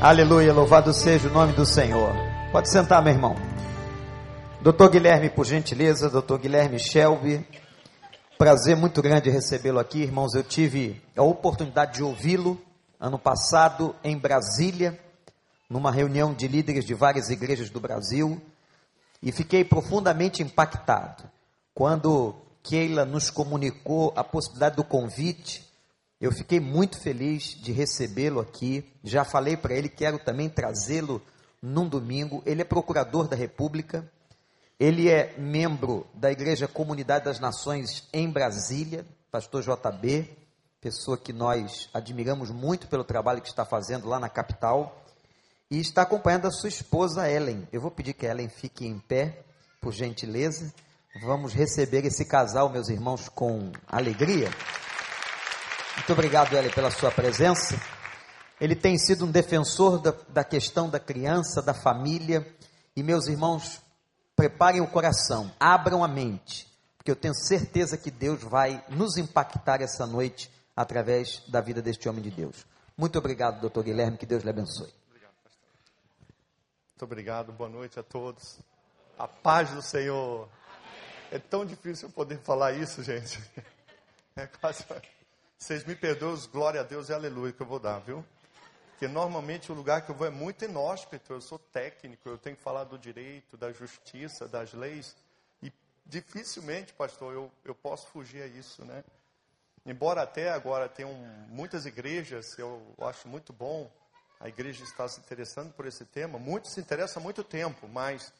Aleluia, louvado seja o nome do Senhor. Pode sentar, meu irmão. Doutor Guilherme, por gentileza, doutor Guilherme Shelby. Prazer muito grande recebê-lo aqui, irmãos. Eu tive a oportunidade de ouvi-lo ano passado em Brasília, numa reunião de líderes de várias igrejas do Brasil, e fiquei profundamente impactado quando Keila nos comunicou a possibilidade do convite eu fiquei muito feliz de recebê-lo aqui. Já falei para ele, quero também trazê-lo num domingo. Ele é procurador da República. Ele é membro da Igreja Comunidade das Nações em Brasília, pastor JB, pessoa que nós admiramos muito pelo trabalho que está fazendo lá na capital. E está acompanhando a sua esposa Ellen. Eu vou pedir que a Ellen fique em pé, por gentileza. Vamos receber esse casal, meus irmãos, com alegria. Muito obrigado, Eli, pela sua presença. Ele tem sido um defensor da, da questão da criança, da família. E, meus irmãos, preparem o coração, abram a mente, porque eu tenho certeza que Deus vai nos impactar essa noite através da vida deste homem de Deus. Muito obrigado, doutor Guilherme, que Deus lhe abençoe. Obrigado, pastor. Muito obrigado, boa noite a todos. A paz do Senhor. É tão difícil eu poder falar isso, gente. É quase. Vocês me perdoam, glória a Deus e aleluia que eu vou dar, viu? Porque normalmente o lugar que eu vou é muito inóspito, eu sou técnico, eu tenho que falar do direito, da justiça, das leis. E dificilmente, pastor, eu, eu posso fugir a isso, né? Embora até agora tenham muitas igrejas, eu acho muito bom a igreja estar se interessando por esse tema. Muito se interessa há muito tempo, mas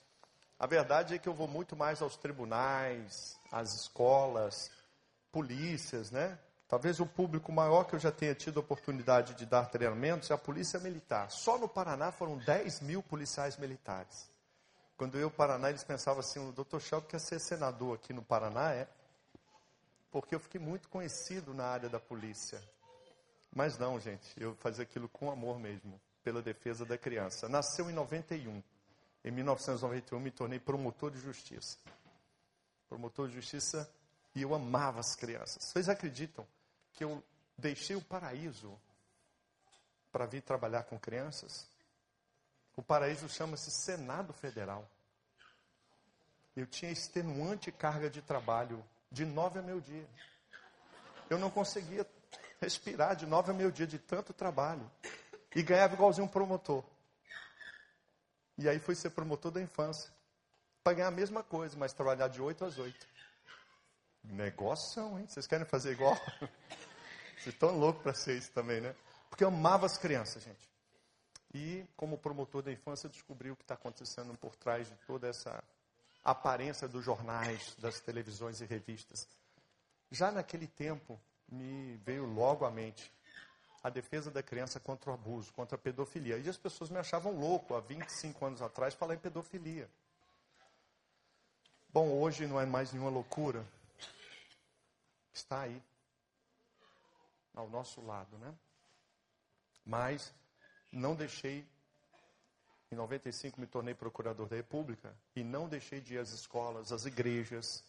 a verdade é que eu vou muito mais aos tribunais, às escolas, polícias, né? Talvez o público maior que eu já tenha tido a oportunidade de dar treinamentos é a Polícia Militar. Só no Paraná foram 10 mil policiais militares. Quando eu, Paraná, eles pensavam assim, o doutor Shelby quer ser senador aqui no Paraná, é? Porque eu fiquei muito conhecido na área da polícia. Mas não, gente, eu fazia aquilo com amor mesmo, pela defesa da criança. Nasceu em 91. Em 1991 me tornei promotor de justiça. Promotor de justiça e eu amava as crianças. Vocês acreditam que eu deixei o paraíso para vir trabalhar com crianças. O paraíso chama-se Senado Federal. Eu tinha extenuante carga de trabalho de nove a meio dia. Eu não conseguia respirar de nove a meio dia de tanto trabalho. E ganhava igualzinho um promotor. E aí fui ser promotor da infância. Para ganhar a mesma coisa, mas trabalhar de oito às oito. Negócio, hein? Vocês querem fazer igual? Vocês estão loucos para ser isso também, né? Porque eu amava as crianças, gente. E, como promotor da infância, descobri o que está acontecendo por trás de toda essa aparência dos jornais, das televisões e revistas. Já naquele tempo, me veio logo à mente a defesa da criança contra o abuso, contra a pedofilia. E as pessoas me achavam louco, há 25 anos atrás, falar em pedofilia. Bom, hoje não é mais nenhuma loucura está aí, ao nosso lado, né? Mas não deixei, em 95 me tornei procurador da República e não deixei de ir às escolas, às igrejas,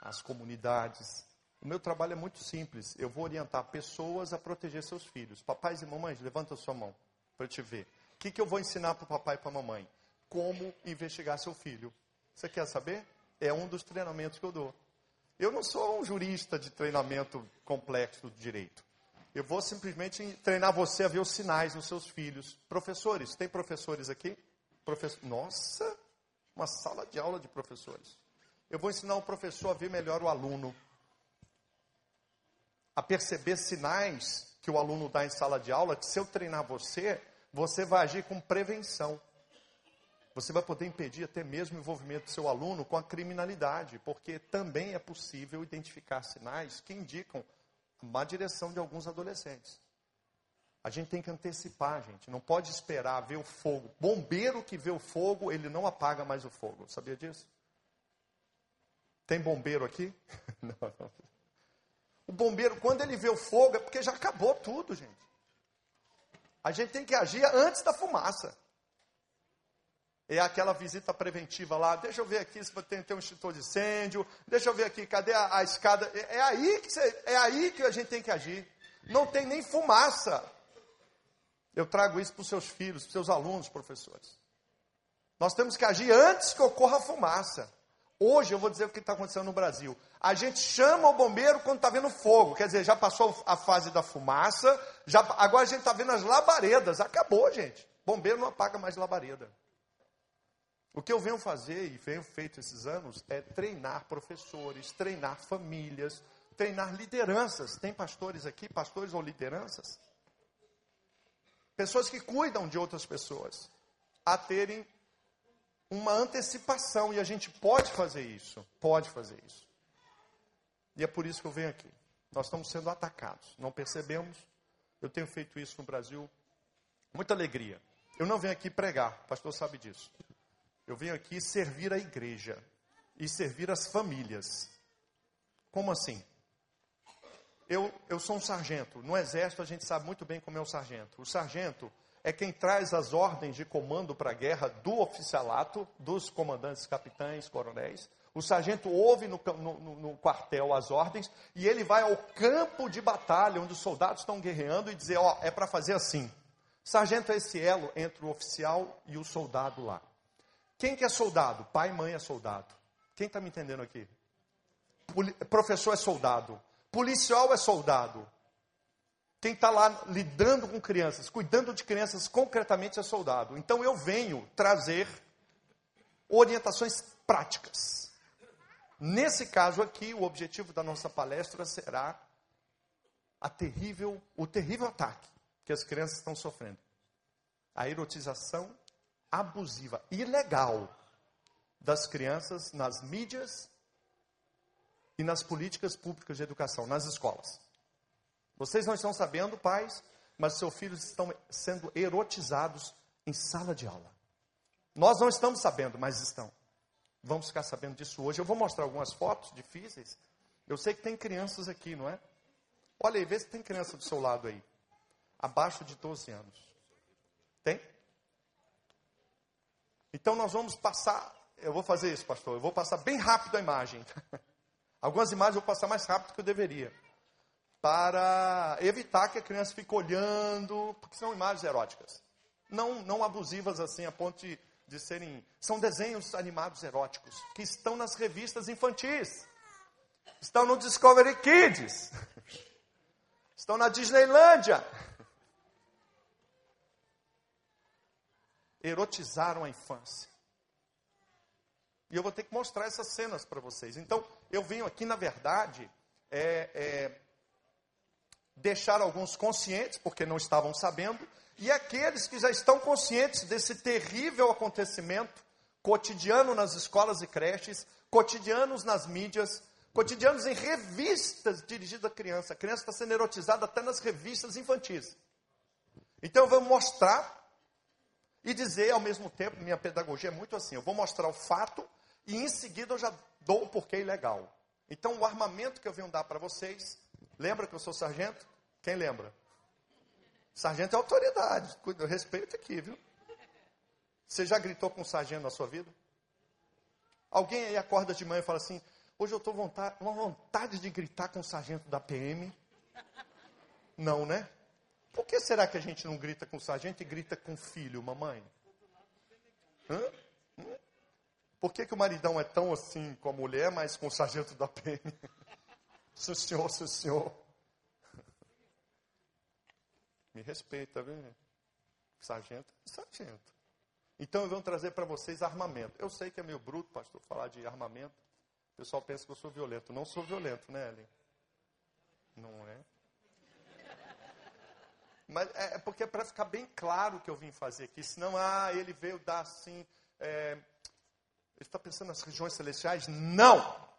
às comunidades. O meu trabalho é muito simples. Eu vou orientar pessoas a proteger seus filhos. Papais e mamães, levanta a sua mão para te ver. O que, que eu vou ensinar para o papai e para a mamãe? Como investigar seu filho. Você quer saber? É um dos treinamentos que eu dou. Eu não sou um jurista de treinamento complexo de direito. Eu vou simplesmente treinar você a ver os sinais nos seus filhos. Professores, tem professores aqui? Nossa, uma sala de aula de professores. Eu vou ensinar o professor a ver melhor o aluno, a perceber sinais que o aluno dá em sala de aula, que se eu treinar você, você vai agir com prevenção. Você vai poder impedir até mesmo o envolvimento do seu aluno com a criminalidade, porque também é possível identificar sinais que indicam a má direção de alguns adolescentes. A gente tem que antecipar, gente. Não pode esperar ver o fogo. Bombeiro que vê o fogo, ele não apaga mais o fogo. Sabia disso? Tem bombeiro aqui? não, não. O bombeiro, quando ele vê o fogo, é porque já acabou tudo, gente. A gente tem que agir antes da fumaça é aquela visita preventiva lá, deixa eu ver aqui se tem, tem um extintor de incêndio, deixa eu ver aqui, cadê a, a escada? É, é, aí que você, é aí que a gente tem que agir. Não tem nem fumaça. Eu trago isso para os seus filhos, para os seus alunos, professores. Nós temos que agir antes que ocorra a fumaça. Hoje eu vou dizer o que está acontecendo no Brasil. A gente chama o bombeiro quando está vendo fogo. Quer dizer, já passou a fase da fumaça, já, agora a gente está vendo as labaredas. Acabou, gente. Bombeiro não apaga mais labareda. O que eu venho fazer e venho feito esses anos é treinar professores, treinar famílias, treinar lideranças. Tem pastores aqui, pastores ou lideranças? Pessoas que cuidam de outras pessoas, a terem uma antecipação, e a gente pode fazer isso, pode fazer isso. E é por isso que eu venho aqui. Nós estamos sendo atacados, não percebemos. Eu tenho feito isso no Brasil, muita alegria. Eu não venho aqui pregar, o pastor sabe disso. Eu venho aqui servir a igreja e servir as famílias. Como assim? Eu, eu sou um sargento. No exército a gente sabe muito bem como é o sargento. O sargento é quem traz as ordens de comando para a guerra do oficialato, dos comandantes, capitães, coronéis. O sargento ouve no, no, no, quartel as ordens e ele vai ao campo de batalha, onde os soldados estão guerreando, e dizer: Ó, oh, é para fazer assim. Sargento é esse elo entre o oficial e o soldado lá. Quem que é soldado? Pai e mãe é soldado. Quem está me entendendo aqui? Poli professor é soldado. Policial é soldado. Quem está lá lidando com crianças, cuidando de crianças concretamente é soldado. Então eu venho trazer orientações práticas. Nesse caso aqui, o objetivo da nossa palestra será a terrível, o terrível ataque que as crianças estão sofrendo. A erotização abusiva, ilegal das crianças nas mídias e nas políticas públicas de educação, nas escolas. Vocês não estão sabendo, pais, mas seus filhos estão sendo erotizados em sala de aula. Nós não estamos sabendo, mas estão. Vamos ficar sabendo disso hoje. Eu vou mostrar algumas fotos difíceis. Eu sei que tem crianças aqui, não é? Olha aí, vê se tem criança do seu lado aí. Abaixo de 12 anos. Tem? Então nós vamos passar. Eu vou fazer isso, pastor. Eu vou passar bem rápido a imagem. Algumas imagens eu vou passar mais rápido do que eu deveria para evitar que a criança fique olhando, porque são imagens eróticas. Não, não abusivas assim, a ponto de, de serem. São desenhos animados eróticos, que estão nas revistas infantis. Estão no Discovery Kids. Estão na Disneylândia. Erotizaram a infância. E eu vou ter que mostrar essas cenas para vocês. Então, eu venho aqui, na verdade, é, é, deixar alguns conscientes, porque não estavam sabendo, e aqueles que já estão conscientes desse terrível acontecimento cotidiano nas escolas e creches, cotidianos nas mídias, cotidianos em revistas dirigidas à criança. A criança está sendo erotizada até nas revistas infantis. Então eu vou mostrar e dizer ao mesmo tempo, minha pedagogia é muito assim, eu vou mostrar o fato e em seguida eu já dou o porquê ilegal. Então o armamento que eu venho dar para vocês Lembra que eu sou sargento? Quem lembra? Sargento é autoridade. Respeito aqui, viu? Você já gritou com um sargento na sua vida? Alguém aí acorda de manhã e fala assim: Hoje eu estou vontade, uma vontade de gritar com o sargento da PM. Não, né? Por que será que a gente não grita com sargento e grita com filho, mamãe? Hã? Hã? Por que, que o maridão é tão assim com a mulher, mas com o sargento da PM? Sim, senhor, sim, senhor. Me respeita, viu? Sargento, sargento. Então eu venho trazer para vocês armamento. Eu sei que é meio bruto, pastor, falar de armamento. O pessoal pensa que eu sou violento. Não sou violento, né, Ellen? Não é? Mas é, é porque é para ficar bem claro o que eu vim fazer aqui. Senão, ah, ele veio dar assim. É, ele está pensando nas regiões celestiais? Não!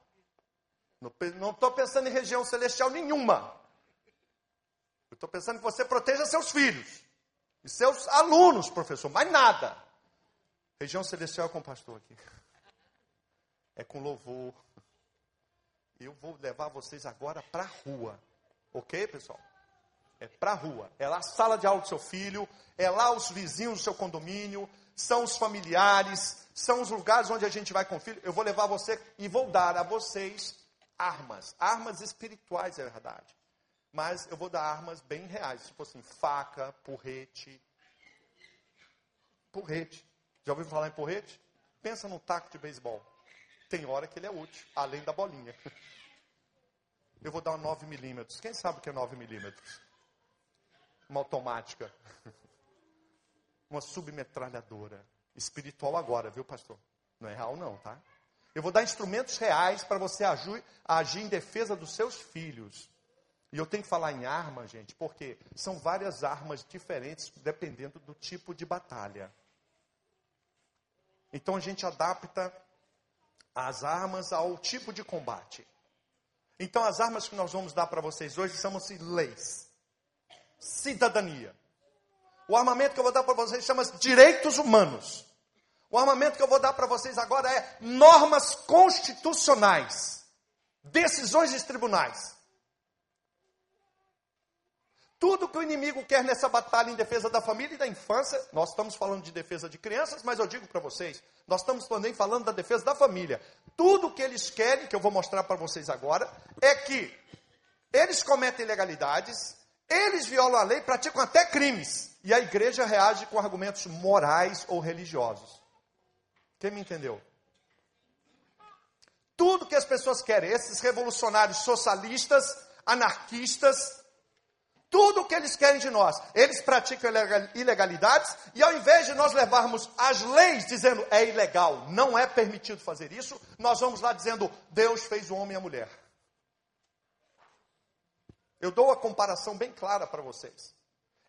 Não estou pensando em região celestial nenhuma. Eu estou pensando que você proteja seus filhos e seus alunos, professor, mais nada. Região celestial é com o pastor aqui. É com louvor. Eu vou levar vocês agora para a rua. Ok, pessoal? É para a rua. É lá a sala de aula do seu filho, é lá os vizinhos do seu condomínio, são os familiares, são os lugares onde a gente vai com o filho. Eu vou levar você e vou dar a vocês armas, armas espirituais, é verdade. Mas eu vou dar armas bem reais, tipo assim, faca, porrete. Porrete. Já ouviu falar em porrete? Pensa num taco de beisebol. Tem hora que ele é útil, além da bolinha. Eu vou dar um 9 milímetros. Quem sabe o que é 9 milímetros? Uma automática. Uma submetralhadora. Espiritual agora, viu, pastor? Não é real, não, tá? Eu vou dar instrumentos reais para você agir, agir em defesa dos seus filhos. E eu tenho que falar em arma, gente, porque são várias armas diferentes dependendo do tipo de batalha. Então a gente adapta as armas ao tipo de combate. Então as armas que nós vamos dar para vocês hoje chamam-se leis, cidadania. O armamento que eu vou dar para vocês chama-se direitos humanos. O armamento que eu vou dar para vocês agora é normas constitucionais, decisões dos tribunais. Tudo que o inimigo quer nessa batalha em defesa da família e da infância, nós estamos falando de defesa de crianças, mas eu digo para vocês, nós estamos também falando da defesa da família. Tudo que eles querem, que eu vou mostrar para vocês agora, é que eles cometem ilegalidades, eles violam a lei, praticam até crimes. E a igreja reage com argumentos morais ou religiosos. Quem me entendeu? Tudo que as pessoas querem, esses revolucionários socialistas, anarquistas, tudo o que eles querem de nós. Eles praticam ilegalidades e ao invés de nós levarmos as leis dizendo é ilegal, não é permitido fazer isso, nós vamos lá dizendo Deus fez o homem e a mulher. Eu dou a comparação bem clara para vocês.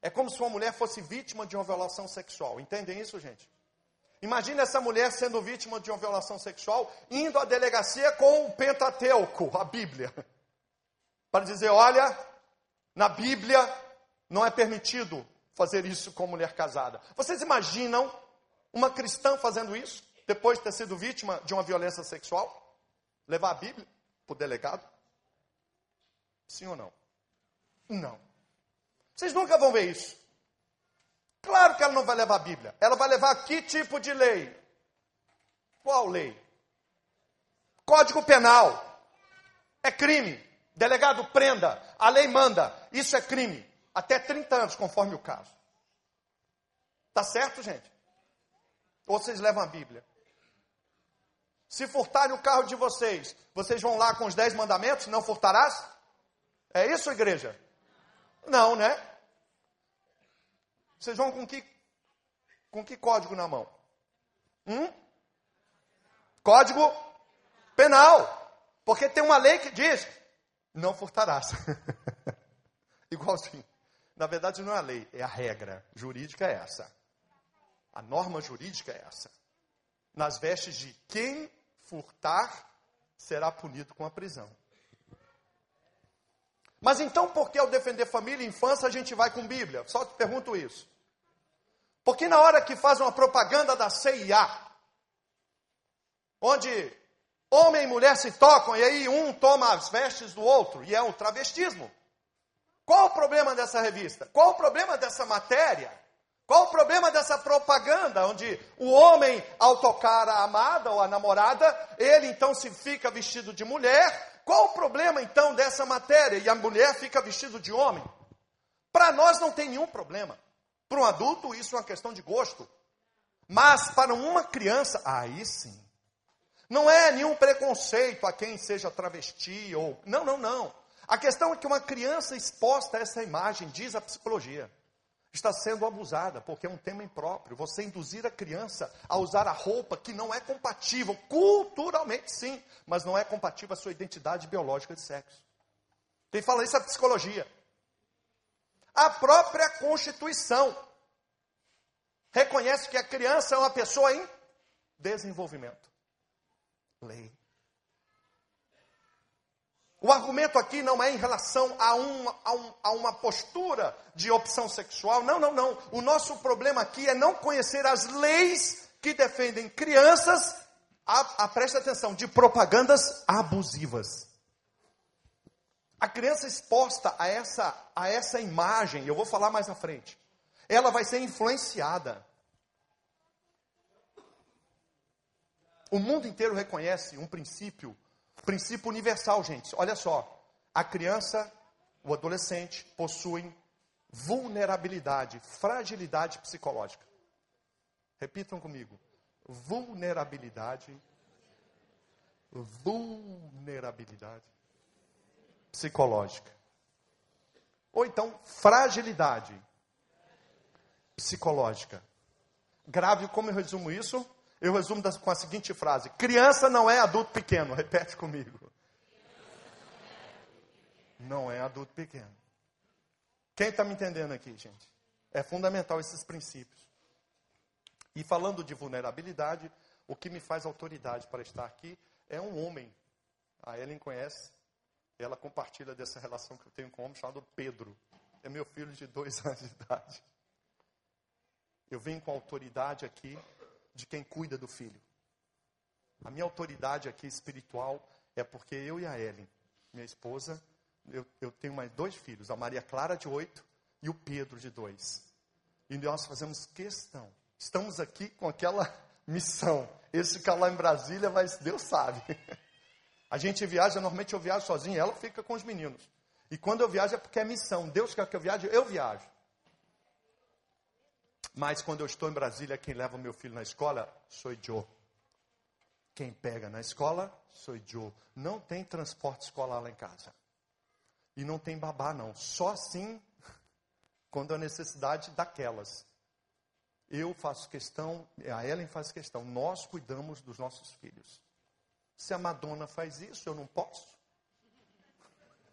É como se uma mulher fosse vítima de uma violação sexual. Entendem isso, gente? Imagina essa mulher sendo vítima de uma violação sexual, indo à delegacia com o Pentateuco, a Bíblia, para dizer: olha, na Bíblia não é permitido fazer isso com mulher casada. Vocês imaginam uma cristã fazendo isso, depois de ter sido vítima de uma violência sexual? Levar a Bíblia para o delegado? Sim ou não? Não. Vocês nunca vão ver isso. Claro que ela não vai levar a Bíblia. Ela vai levar que tipo de lei? Qual lei? Código Penal. É crime. Delegado, prenda. A lei manda. Isso é crime. Até 30 anos, conforme o caso. Tá certo, gente? Ou vocês levam a Bíblia? Se furtarem o carro de vocês, vocês vão lá com os 10 mandamentos? Não furtarás? É isso, igreja? Não, né? Vocês vão com que, com que código na mão? Hum? Código penal. Porque tem uma lei que diz não furtarás. Igualzinho. Na verdade, não é a lei, é a regra jurídica é essa. A norma jurídica é essa. Nas vestes de quem furtar será punido com a prisão. Mas então, por que ao defender família e infância a gente vai com Bíblia? Só te pergunto isso. Porque na hora que faz uma propaganda da CIA, onde Homem e mulher se tocam e aí um toma as vestes do outro, e é o travestismo. Qual o problema dessa revista? Qual o problema dessa matéria? Qual o problema dessa propaganda, onde o homem, ao tocar a amada ou a namorada, ele então se fica vestido de mulher? Qual o problema então dessa matéria? E a mulher fica vestido de homem? Para nós não tem nenhum problema. Para um adulto, isso é uma questão de gosto. Mas para uma criança, aí sim. Não é nenhum preconceito a quem seja travesti ou. Não, não, não. A questão é que uma criança exposta a essa imagem, diz a psicologia, está sendo abusada, porque é um tema impróprio. Você induzir a criança a usar a roupa que não é compatível, culturalmente sim, mas não é compatível à sua identidade biológica de sexo. Quem fala isso é a psicologia. A própria Constituição reconhece que a criança é uma pessoa em desenvolvimento lei. O argumento aqui não é em relação a uma, a, um, a uma postura de opção sexual. Não, não, não. O nosso problema aqui é não conhecer as leis que defendem crianças, a, a preste atenção, de propagandas abusivas. A criança exposta a essa, a essa imagem, eu vou falar mais à frente, ela vai ser influenciada. O mundo inteiro reconhece um princípio, princípio universal, gente. Olha só, a criança o adolescente possuem vulnerabilidade, fragilidade psicológica. Repitam comigo. Vulnerabilidade. Vulnerabilidade psicológica. Ou então, fragilidade psicológica. Grave, como eu resumo isso? Eu resumo com a seguinte frase: Criança não é adulto pequeno. Repete comigo. Não é adulto pequeno. Quem está me entendendo aqui, gente? É fundamental esses princípios. E falando de vulnerabilidade, o que me faz autoridade para estar aqui é um homem. A Ellen conhece, ela compartilha dessa relação que eu tenho com um homem chamado Pedro. É meu filho de dois anos de idade. Eu venho com autoridade aqui de quem cuida do filho. A minha autoridade aqui espiritual é porque eu e a Ellen, minha esposa, eu, eu tenho mais dois filhos, a Maria Clara de oito e o Pedro de dois. E nós fazemos questão. Estamos aqui com aquela missão. Esse ficar lá em Brasília, mas Deus sabe. A gente viaja, normalmente eu viajo sozinho, ela fica com os meninos. E quando eu viajo é porque é missão. Deus quer que eu viaje, eu viajo. Mas quando eu estou em Brasília, quem leva meu filho na escola sou Joe. Quem pega na escola sou Joe. Não tem transporte escolar lá em casa. E não tem babá, não. Só assim, quando a necessidade daquelas. Eu faço questão, a Ellen faz questão, nós cuidamos dos nossos filhos. Se a Madonna faz isso, eu não posso?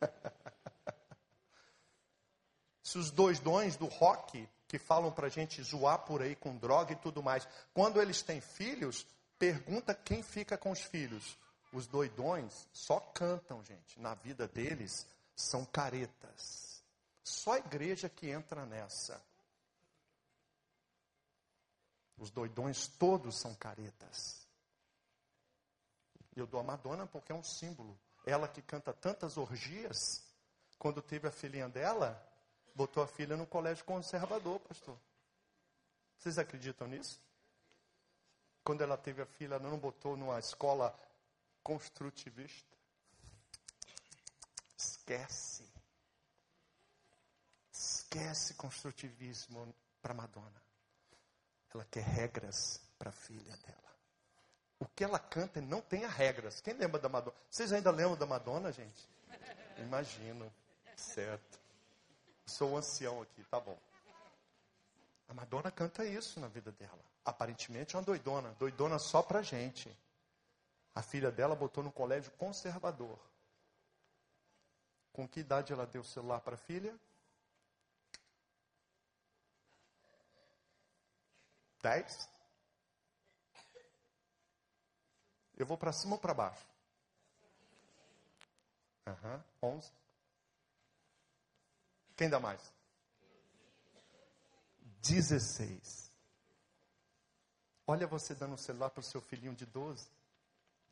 Se os dois dons do rock que falam para a gente zoar por aí com droga e tudo mais, quando eles têm filhos, pergunta quem fica com os filhos. Os doidões só cantam, gente. Na vida deles, são caretas. Só a igreja que entra nessa. Os doidões todos são caretas. Eu dou a Madonna porque é um símbolo. Ela que canta tantas orgias, quando teve a filhinha dela, botou a filha no colégio conservador, pastor. Vocês acreditam nisso? Quando ela teve a filha, ela não botou numa escola construtivista. Esquece. Esquece construtivismo para Madonna. Ela quer regras para a filha dela. O que ela canta não tem regras. Quem lembra da Madonna? Vocês ainda lembram da Madonna, gente? Imagino. Certo. Sou ancião aqui, tá bom. A Madonna canta isso na vida dela. Aparentemente é uma doidona. Doidona só pra gente. A filha dela botou no colégio conservador. Com que idade ela deu o celular para a filha? Dez? Eu vou para cima ou para baixo? Aham, uhum, onze. Quem dá mais? Dezesseis. Olha você dando o celular para o seu filhinho de doze,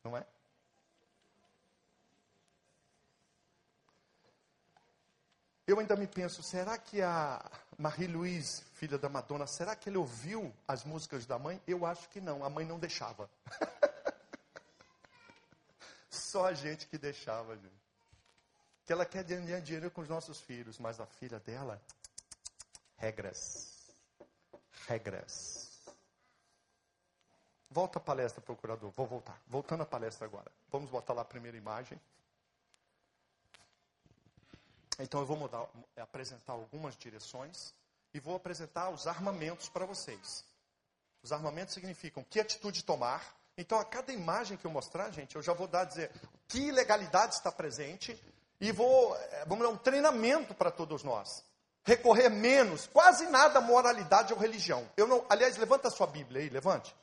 não é? Eu ainda me penso, será que a Marie-Louise, filha da Madonna, será que ele ouviu as músicas da mãe? Eu acho que não, a mãe não deixava. Só a gente que deixava, gente. Que ela quer ganhar dinheiro com os nossos filhos, mas a filha dela, regras. Regras. Volta a palestra, procurador. Vou voltar. Voltando à palestra agora. Vamos botar lá a primeira imagem. Então eu vou mudar, apresentar algumas direções e vou apresentar os armamentos para vocês. Os armamentos significam que atitude tomar. Então a cada imagem que eu mostrar, gente, eu já vou dar dizer que legalidade está presente e vou, eh, vamos dar um treinamento para todos nós. Recorrer menos, quase nada moralidade ou religião. Eu não, aliás, levanta a sua Bíblia aí, levante.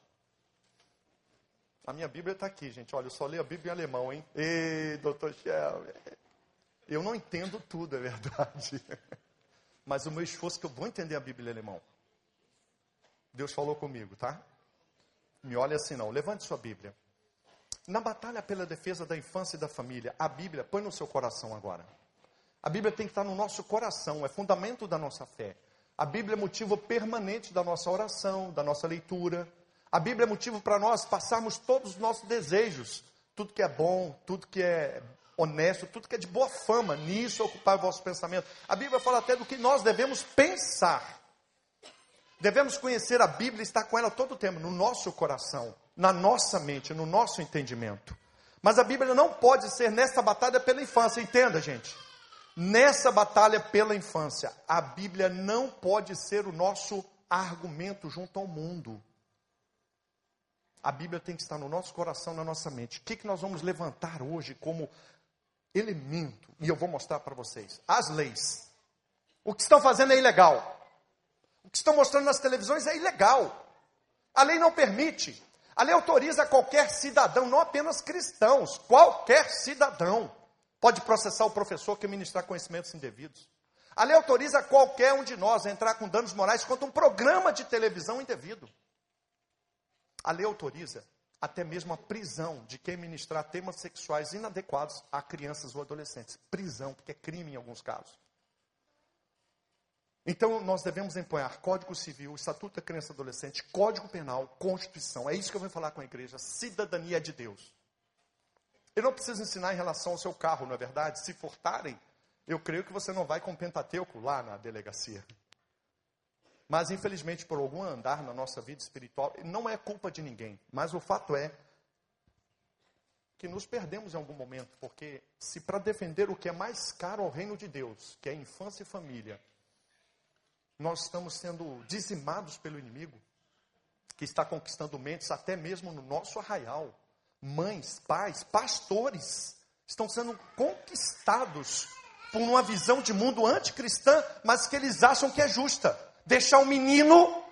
A minha Bíblia está aqui, gente. Olha, eu só leio a Bíblia em alemão, hein? Ei, doutor Shelby. Eu não entendo tudo, é verdade. Mas o meu esforço é que eu vou entender a Bíblia em alemão. Deus falou comigo, tá? Me olha assim não. Levante sua Bíblia. Na batalha pela defesa da infância e da família, a Bíblia põe no seu coração agora. A Bíblia tem que estar no nosso coração, é fundamento da nossa fé. A Bíblia é motivo permanente da nossa oração, da nossa leitura. A Bíblia é motivo para nós passarmos todos os nossos desejos, tudo que é bom, tudo que é honesto, tudo que é de boa fama, nisso ocupar o vosso pensamento. A Bíblia fala até do que nós devemos pensar. Devemos conhecer a Bíblia e estar com ela todo o tempo, no nosso coração, na nossa mente, no nosso entendimento. Mas a Bíblia não pode ser nessa batalha pela infância, entenda, gente. Nessa batalha pela infância, a Bíblia não pode ser o nosso argumento junto ao mundo. A Bíblia tem que estar no nosso coração, na nossa mente. O que, que nós vamos levantar hoje como elemento? E eu vou mostrar para vocês. As leis. O que estão fazendo é ilegal. O que estão mostrando nas televisões é ilegal. A lei não permite. A lei autoriza qualquer cidadão, não apenas cristãos, qualquer cidadão pode processar o professor que ministrar conhecimentos indevidos. A lei autoriza qualquer um de nós a entrar com danos morais contra um programa de televisão indevido. A lei autoriza até mesmo a prisão de quem ministrar temas sexuais inadequados a crianças ou adolescentes. Prisão, porque é crime em alguns casos. Então, nós devemos empunhar Código Civil, Estatuto da Criança e Adolescente, Código Penal, Constituição. É isso que eu vou falar com a igreja. Cidadania de Deus. Eu não preciso ensinar em relação ao seu carro, não é verdade? Se furtarem, eu creio que você não vai com Pentateuco lá na delegacia. Mas, infelizmente, por algum andar na nossa vida espiritual, não é culpa de ninguém. Mas o fato é que nos perdemos em algum momento, porque se para defender o que é mais caro ao reino de Deus, que é infância e família, nós estamos sendo dizimados pelo inimigo, que está conquistando mentes até mesmo no nosso arraial. Mães, pais, pastores estão sendo conquistados por uma visão de mundo anticristã, mas que eles acham que é justa deixar o menino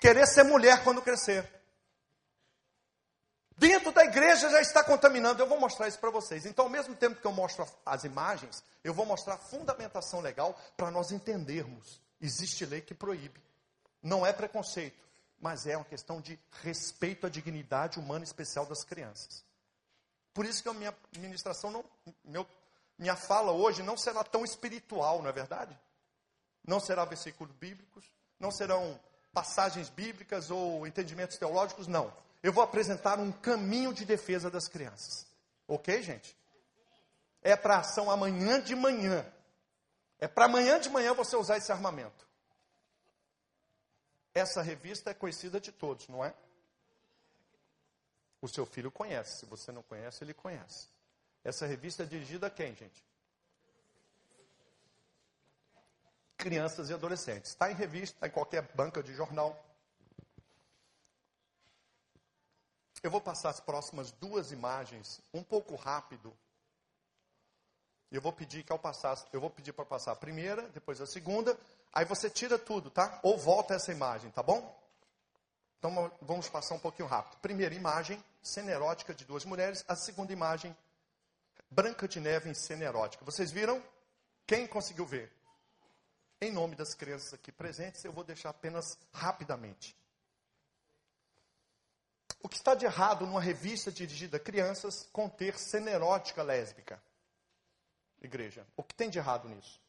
querer ser mulher quando crescer. Dentro da igreja já está contaminando. Eu vou mostrar isso para vocês. Então, ao mesmo tempo que eu mostro as imagens, eu vou mostrar a fundamentação legal para nós entendermos. Existe lei que proíbe. Não é preconceito, mas é uma questão de respeito à dignidade humana especial das crianças. Por isso que a minha ministração, não, meu, minha fala hoje não será tão espiritual, não é verdade? não será versículos bíblicos, não serão passagens bíblicas ou entendimentos teológicos, não. Eu vou apresentar um caminho de defesa das crianças. Ok, gente? É para ação amanhã de manhã. É para amanhã de manhã você usar esse armamento. Essa revista é conhecida de todos, não é? O seu filho conhece. Se você não conhece, ele conhece. Essa revista é dirigida a quem, gente? crianças e adolescentes. Está em revista, está em qualquer banca de jornal. Eu vou passar as próximas duas imagens um pouco rápido. Eu vou pedir que ao passar, eu vou pedir para passar a primeira, depois a segunda, aí você tira tudo, tá? Ou volta essa imagem, tá bom? Então vamos passar um pouquinho rápido. Primeira imagem, cena erótica de duas mulheres. A segunda imagem, Branca de Neve em cena erótica. Vocês viram? Quem conseguiu ver? Em nome das crianças aqui presentes, eu vou deixar apenas rapidamente. O que está de errado numa revista dirigida a crianças conter cena erótica lésbica? Igreja, o que tem de errado nisso?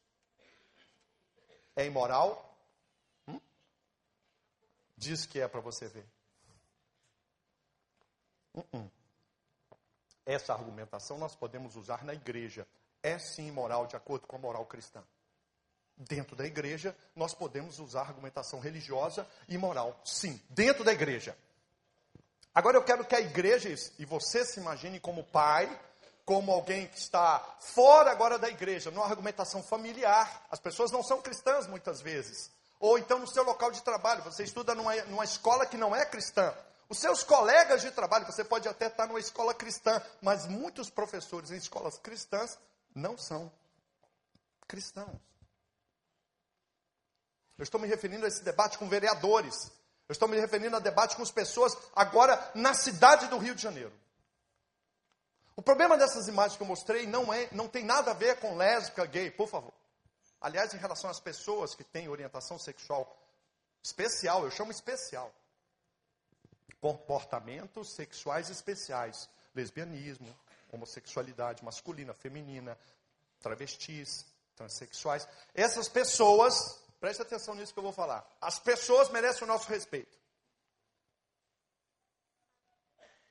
É imoral? Hum? Diz que é para você ver. Uh -uh. Essa argumentação nós podemos usar na igreja. É sim imoral de acordo com a moral cristã. Dentro da igreja, nós podemos usar argumentação religiosa e moral. Sim, dentro da igreja. Agora eu quero que a igreja, e você se imagine como pai, como alguém que está fora agora da igreja, numa argumentação familiar. As pessoas não são cristãs muitas vezes. Ou então no seu local de trabalho, você estuda numa, numa escola que não é cristã. Os seus colegas de trabalho, você pode até estar numa escola cristã, mas muitos professores em escolas cristãs não são cristãos. Eu estou me referindo a esse debate com vereadores. Eu estou me referindo a debate com as pessoas agora na cidade do Rio de Janeiro. O problema dessas imagens que eu mostrei não, é, não tem nada a ver com lésbica, gay, por favor. Aliás, em relação às pessoas que têm orientação sexual especial, eu chamo especial. Comportamentos sexuais especiais. Lesbianismo, homossexualidade masculina, feminina, travestis, transexuais. Essas pessoas Preste atenção nisso que eu vou falar. As pessoas merecem o nosso respeito.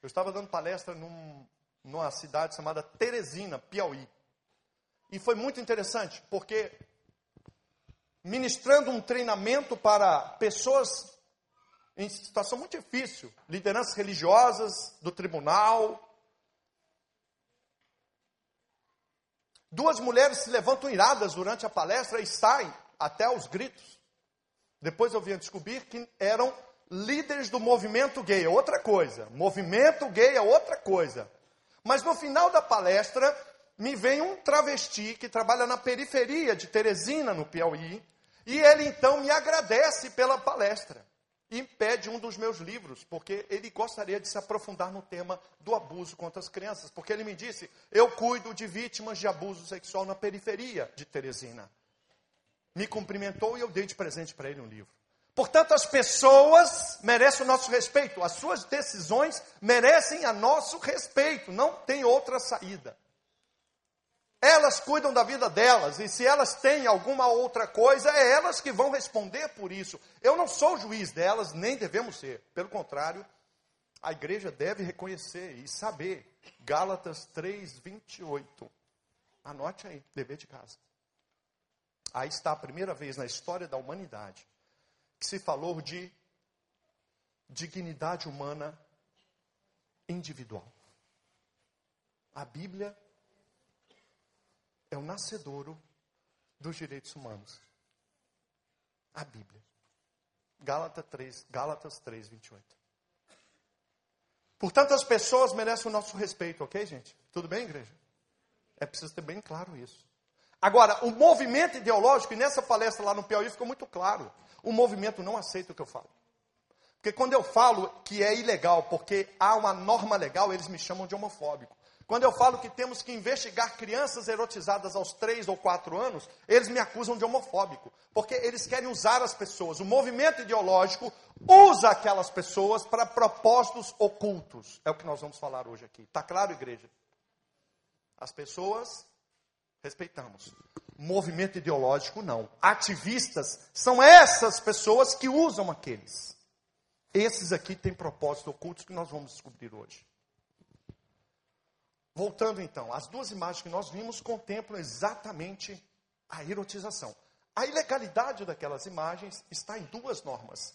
Eu estava dando palestra num, numa cidade chamada Teresina, Piauí. E foi muito interessante, porque ministrando um treinamento para pessoas em situação muito difícil, lideranças religiosas do tribunal. Duas mulheres se levantam iradas durante a palestra e saem até os gritos. Depois eu vim descobrir que eram líderes do movimento gay, é outra coisa. Movimento gay é outra coisa. Mas no final da palestra, me vem um travesti que trabalha na periferia de Teresina, no Piauí, e ele então me agradece pela palestra e pede um dos meus livros, porque ele gostaria de se aprofundar no tema do abuso contra as crianças, porque ele me disse: "Eu cuido de vítimas de abuso sexual na periferia de Teresina". Me cumprimentou e eu dei de presente para ele um livro. Portanto, as pessoas merecem o nosso respeito, as suas decisões merecem a nosso respeito, não tem outra saída. Elas cuidam da vida delas, e se elas têm alguma outra coisa, é elas que vão responder por isso. Eu não sou juiz delas, nem devemos ser. Pelo contrário, a igreja deve reconhecer e saber. Gálatas 3, 28. Anote aí, dever de casa. Aí está a primeira vez na história da humanidade que se falou de dignidade humana individual. A Bíblia é o nascedouro dos direitos humanos. A Bíblia. Gálatas 3, Gálatas 3, 28. Portanto, as pessoas merecem o nosso respeito, ok, gente? Tudo bem, igreja? É preciso ter bem claro isso. Agora, o movimento ideológico, e nessa palestra lá no Piauí ficou muito claro, o movimento não aceita o que eu falo. Porque quando eu falo que é ilegal, porque há uma norma legal, eles me chamam de homofóbico. Quando eu falo que temos que investigar crianças erotizadas aos 3 ou 4 anos, eles me acusam de homofóbico, porque eles querem usar as pessoas. O movimento ideológico usa aquelas pessoas para propósitos ocultos. É o que nós vamos falar hoje aqui. Está claro, igreja? As pessoas respeitamos. Movimento ideológico, não. Ativistas são essas pessoas que usam aqueles. Esses aqui têm propósitos ocultos que nós vamos descobrir hoje. Voltando então, as duas imagens que nós vimos contemplam exatamente a erotização. A ilegalidade daquelas imagens está em duas normas.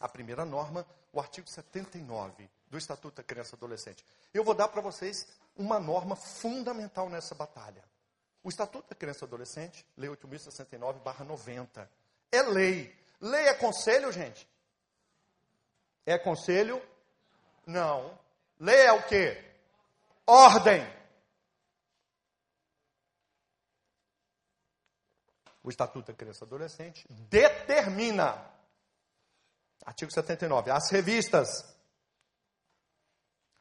A primeira norma, o artigo 79 do Estatuto da Criança e Adolescente. Eu vou dar para vocês uma norma fundamental nessa batalha. O Estatuto da Criança e Adolescente, Lei 8.069-90. É lei. Lei é conselho, gente? É conselho? Não. Lei é o quê? ordem. O Estatuto da Criança e Adolescente determina, artigo 79, as revistas,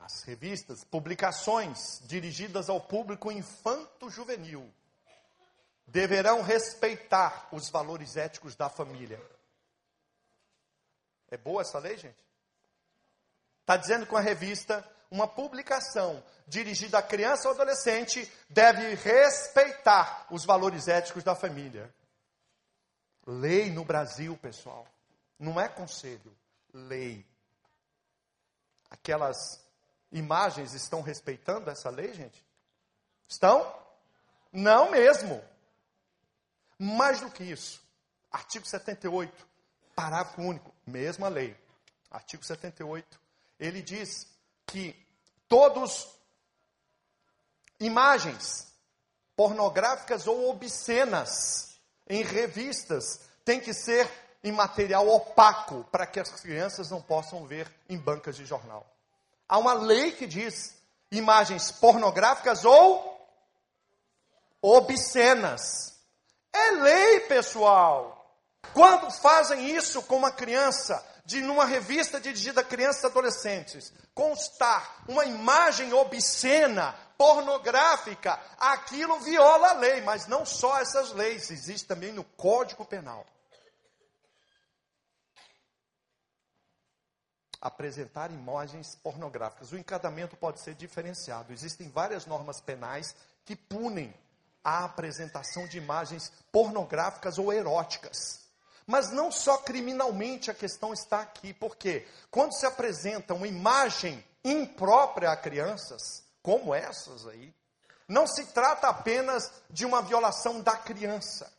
as revistas, publicações dirigidas ao público infanto-juvenil deverão respeitar os valores éticos da família. É boa essa lei, gente? Está dizendo que uma revista uma publicação dirigida a criança ou adolescente deve respeitar os valores éticos da família. Lei no Brasil, pessoal, não é conselho, lei. Aquelas imagens estão respeitando essa lei, gente? Estão? Não mesmo. Mais do que isso, artigo 78, parágrafo único, mesma lei. Artigo 78, ele diz que todos imagens pornográficas ou obscenas em revistas têm que ser em material opaco para que as crianças não possam ver em bancas de jornal. Há uma lei que diz imagens pornográficas ou obscenas. É lei, pessoal. Quando fazem isso com uma criança, de numa revista dirigida a crianças e adolescentes, constar uma imagem obscena, pornográfica, aquilo viola a lei, mas não só essas leis, existe também no Código Penal. Apresentar imagens pornográficas. O encadamento pode ser diferenciado. Existem várias normas penais que punem a apresentação de imagens pornográficas ou eróticas. Mas não só criminalmente a questão está aqui, porque quando se apresenta uma imagem imprópria a crianças, como essas aí, não se trata apenas de uma violação da criança.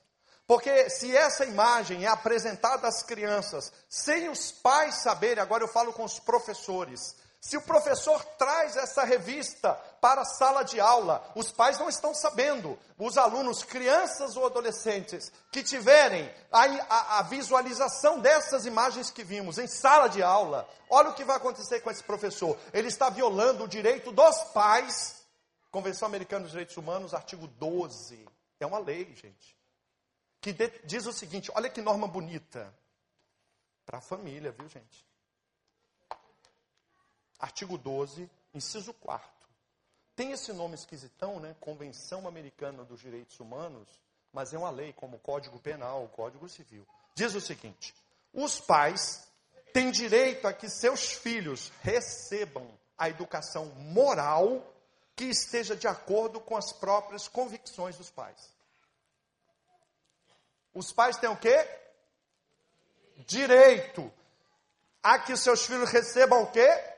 Porque se essa imagem é apresentada às crianças, sem os pais saberem, agora eu falo com os professores, se o professor traz essa revista para a sala de aula, os pais não estão sabendo. Os alunos, crianças ou adolescentes, que tiverem a, a, a, visualização dessas imagens que vimos em sala de aula, olha o que vai acontecer com esse professor. Ele está violando o direito dos pais. Convenção Americana dos Direitos Humanos, artigo 12. É uma lei, gente. Que de, diz o seguinte: olha que norma bonita. Para a família, viu, gente? artigo 12, inciso 4. Tem esse nome esquisitão, né? Convenção Americana dos Direitos Humanos, mas é uma lei como o Código Penal, o Código Civil. Diz o seguinte: os pais têm direito a que seus filhos recebam a educação moral que esteja de acordo com as próprias convicções dos pais. Os pais têm o quê? Direito a que seus filhos recebam o quê?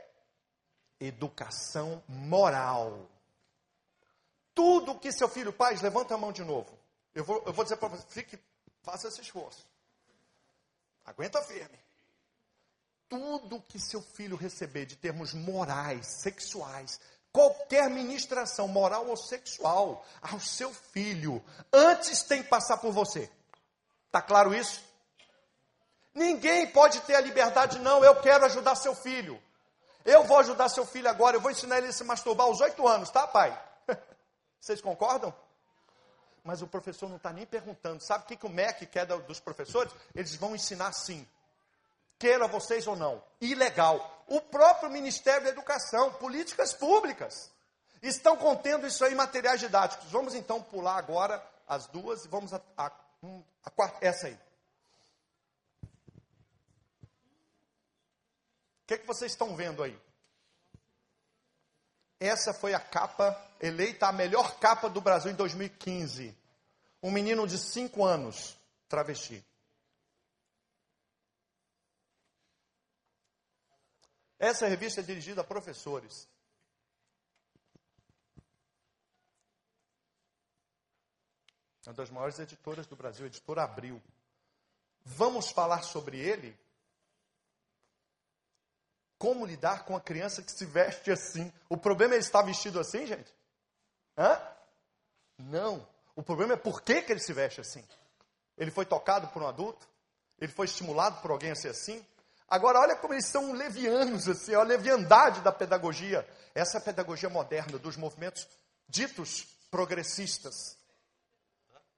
educação moral. Tudo que seu filho, pais, levanta a mão de novo. Eu vou, eu vou dizer para você, fique, faça esse esforço. Aguenta firme. Tudo que seu filho receber de termos morais, sexuais, qualquer ministração moral ou sexual ao seu filho, antes tem que passar por você. Está claro isso? Ninguém pode ter a liberdade, não, eu quero ajudar seu filho. Eu vou ajudar seu filho agora, eu vou ensinar ele a se masturbar aos oito anos, tá, pai? Vocês concordam? Mas o professor não está nem perguntando. Sabe o que, que o MEC quer dos professores? Eles vão ensinar sim. Queira vocês ou não. Ilegal. O próprio Ministério da Educação, políticas públicas, estão contendo isso aí em materiais didáticos. Vamos então pular agora as duas e vamos a, a, a quarta, essa aí. O que, que vocês estão vendo aí? Essa foi a capa, eleita a melhor capa do Brasil em 2015. Um menino de 5 anos, travesti. Essa revista é dirigida a professores. Uma das maiores editoras do Brasil, editora Abril. Vamos falar sobre ele? como lidar com a criança que se veste assim. O problema é ele estar vestido assim, gente? Hã? Não. O problema é por que, que ele se veste assim. Ele foi tocado por um adulto? Ele foi estimulado por alguém a ser assim? Agora, olha como eles são levianos, assim, a leviandade da pedagogia. Essa é a pedagogia moderna dos movimentos ditos progressistas.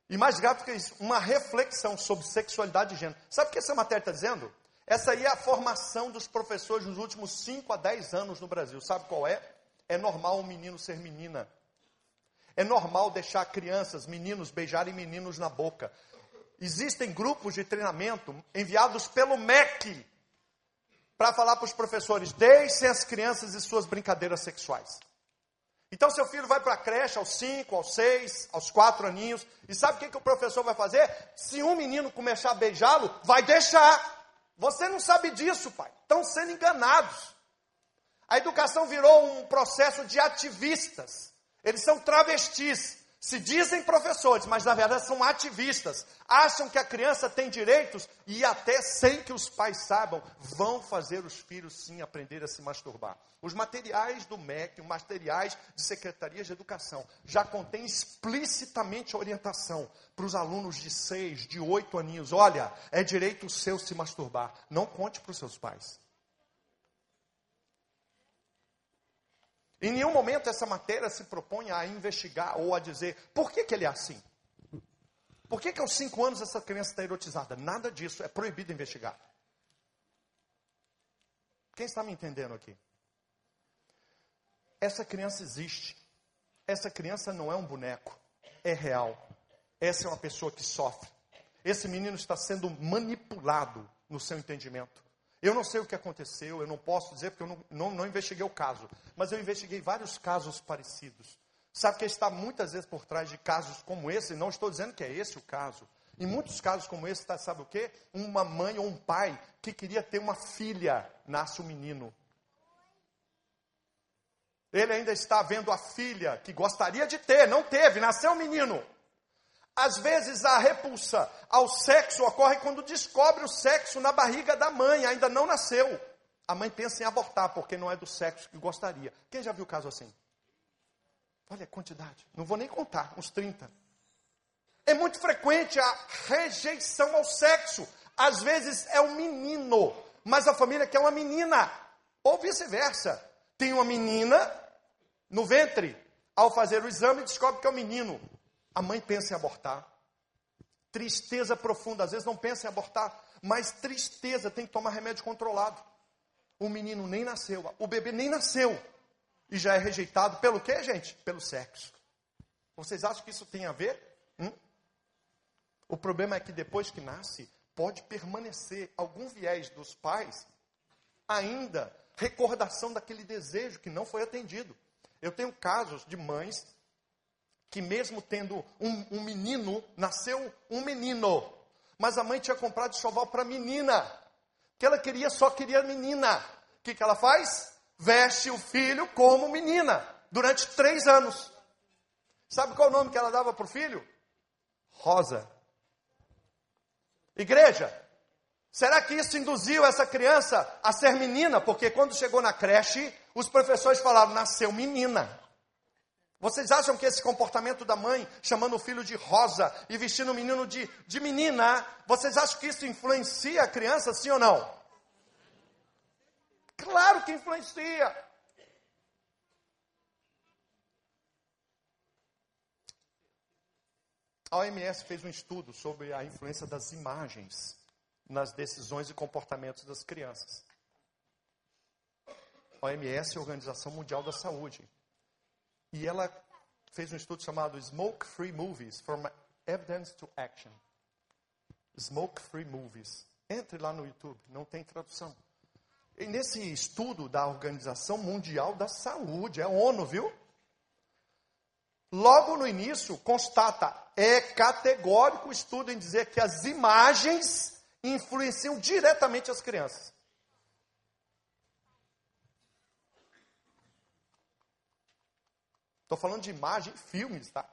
E mais grave que isso, uma reflexão sobre sexualidade e gênero. Sabe o que essa matéria está dizendo? Essa aí é a formação dos professores nos últimos 5 a 10 anos no Brasil. Sabe qual é? É normal um menino ser menina. É normal deixar crianças, meninos, beijarem meninos na boca. Existem grupos de treinamento enviados pelo MEC para falar para os professores: deixem as crianças e suas brincadeiras sexuais. Então, seu filho vai para a creche aos 5, aos 6, aos 4 aninhos, e sabe o que, que o professor vai fazer? Se um menino começar a beijá-lo, vai deixar. Você não sabe disso, pai. Estão sendo enganados. A educação virou um processo de ativistas. Eles são travestis. Se dizem professores, mas na verdade são ativistas. Acham que a criança tem direitos e até sem que os pais saibam, vão fazer os filhos sim aprender a se masturbar. Os materiais do MEC, os materiais de secretarias de educação, já contêm explicitamente a orientação para os alunos de seis, de oito aninhos. Olha, é direito seu se masturbar. Não conte para os seus pais. Em nenhum momento essa matéria se propõe a investigar ou a dizer por que, que ele é assim. Por que, que aos cinco anos essa criança está erotizada? Nada disso, é proibido investigar. Quem está me entendendo aqui? Essa criança existe. Essa criança não é um boneco, é real. Essa é uma pessoa que sofre. Esse menino está sendo manipulado no seu entendimento. Eu não sei o que aconteceu, eu não posso dizer porque eu não, não, não investiguei o caso, mas eu investiguei vários casos parecidos. Sabe que está muitas vezes por trás de casos como esse, não estou dizendo que é esse o caso. Em muitos casos como esse, está, sabe o quê? Uma mãe ou um pai que queria ter uma filha, nasce um menino. Ele ainda está vendo a filha que gostaria de ter, não teve, nasceu um menino. Às vezes a repulsa ao sexo ocorre quando descobre o sexo na barriga da mãe, ainda não nasceu. A mãe pensa em abortar porque não é do sexo que gostaria. Quem já viu caso assim? Olha a quantidade, não vou nem contar, uns 30. É muito frequente a rejeição ao sexo. Às vezes é um menino, mas a família quer uma menina. Ou vice-versa. Tem uma menina no ventre. Ao fazer o exame, descobre que é um menino. A mãe pensa em abortar. Tristeza profunda. Às vezes não pensa em abortar, mas tristeza tem que tomar remédio controlado. O menino nem nasceu, o bebê nem nasceu. E já é rejeitado pelo quê, gente? Pelo sexo. Vocês acham que isso tem a ver? Hum? O problema é que depois que nasce, pode permanecer algum viés dos pais, ainda recordação daquele desejo que não foi atendido. Eu tenho casos de mães que mesmo tendo um, um menino, nasceu um menino, mas a mãe tinha comprado enxoval para menina, que ela queria, só queria menina. O que, que ela faz? Veste o filho como menina, durante três anos. Sabe qual o nome que ela dava para o filho? Rosa. Igreja, será que isso induziu essa criança a ser menina? Porque quando chegou na creche, os professores falaram: nasceu menina. Vocês acham que esse comportamento da mãe, chamando o filho de rosa e vestindo o menino de, de menina, vocês acham que isso influencia a criança, sim ou não? Claro que influencia. A OMS fez um estudo sobre a influência das imagens nas decisões e comportamentos das crianças. A OMS é a Organização Mundial da Saúde. E ela fez um estudo chamado Smoke Free Movies from Evidence to Action. Smoke Free Movies. Entre lá no YouTube, não tem tradução. E nesse estudo da Organização Mundial da Saúde, é a ONU, viu? Logo no início, constata, é categórico o estudo em dizer que as imagens influenciam diretamente as crianças. Estou falando de imagem, filmes, tá?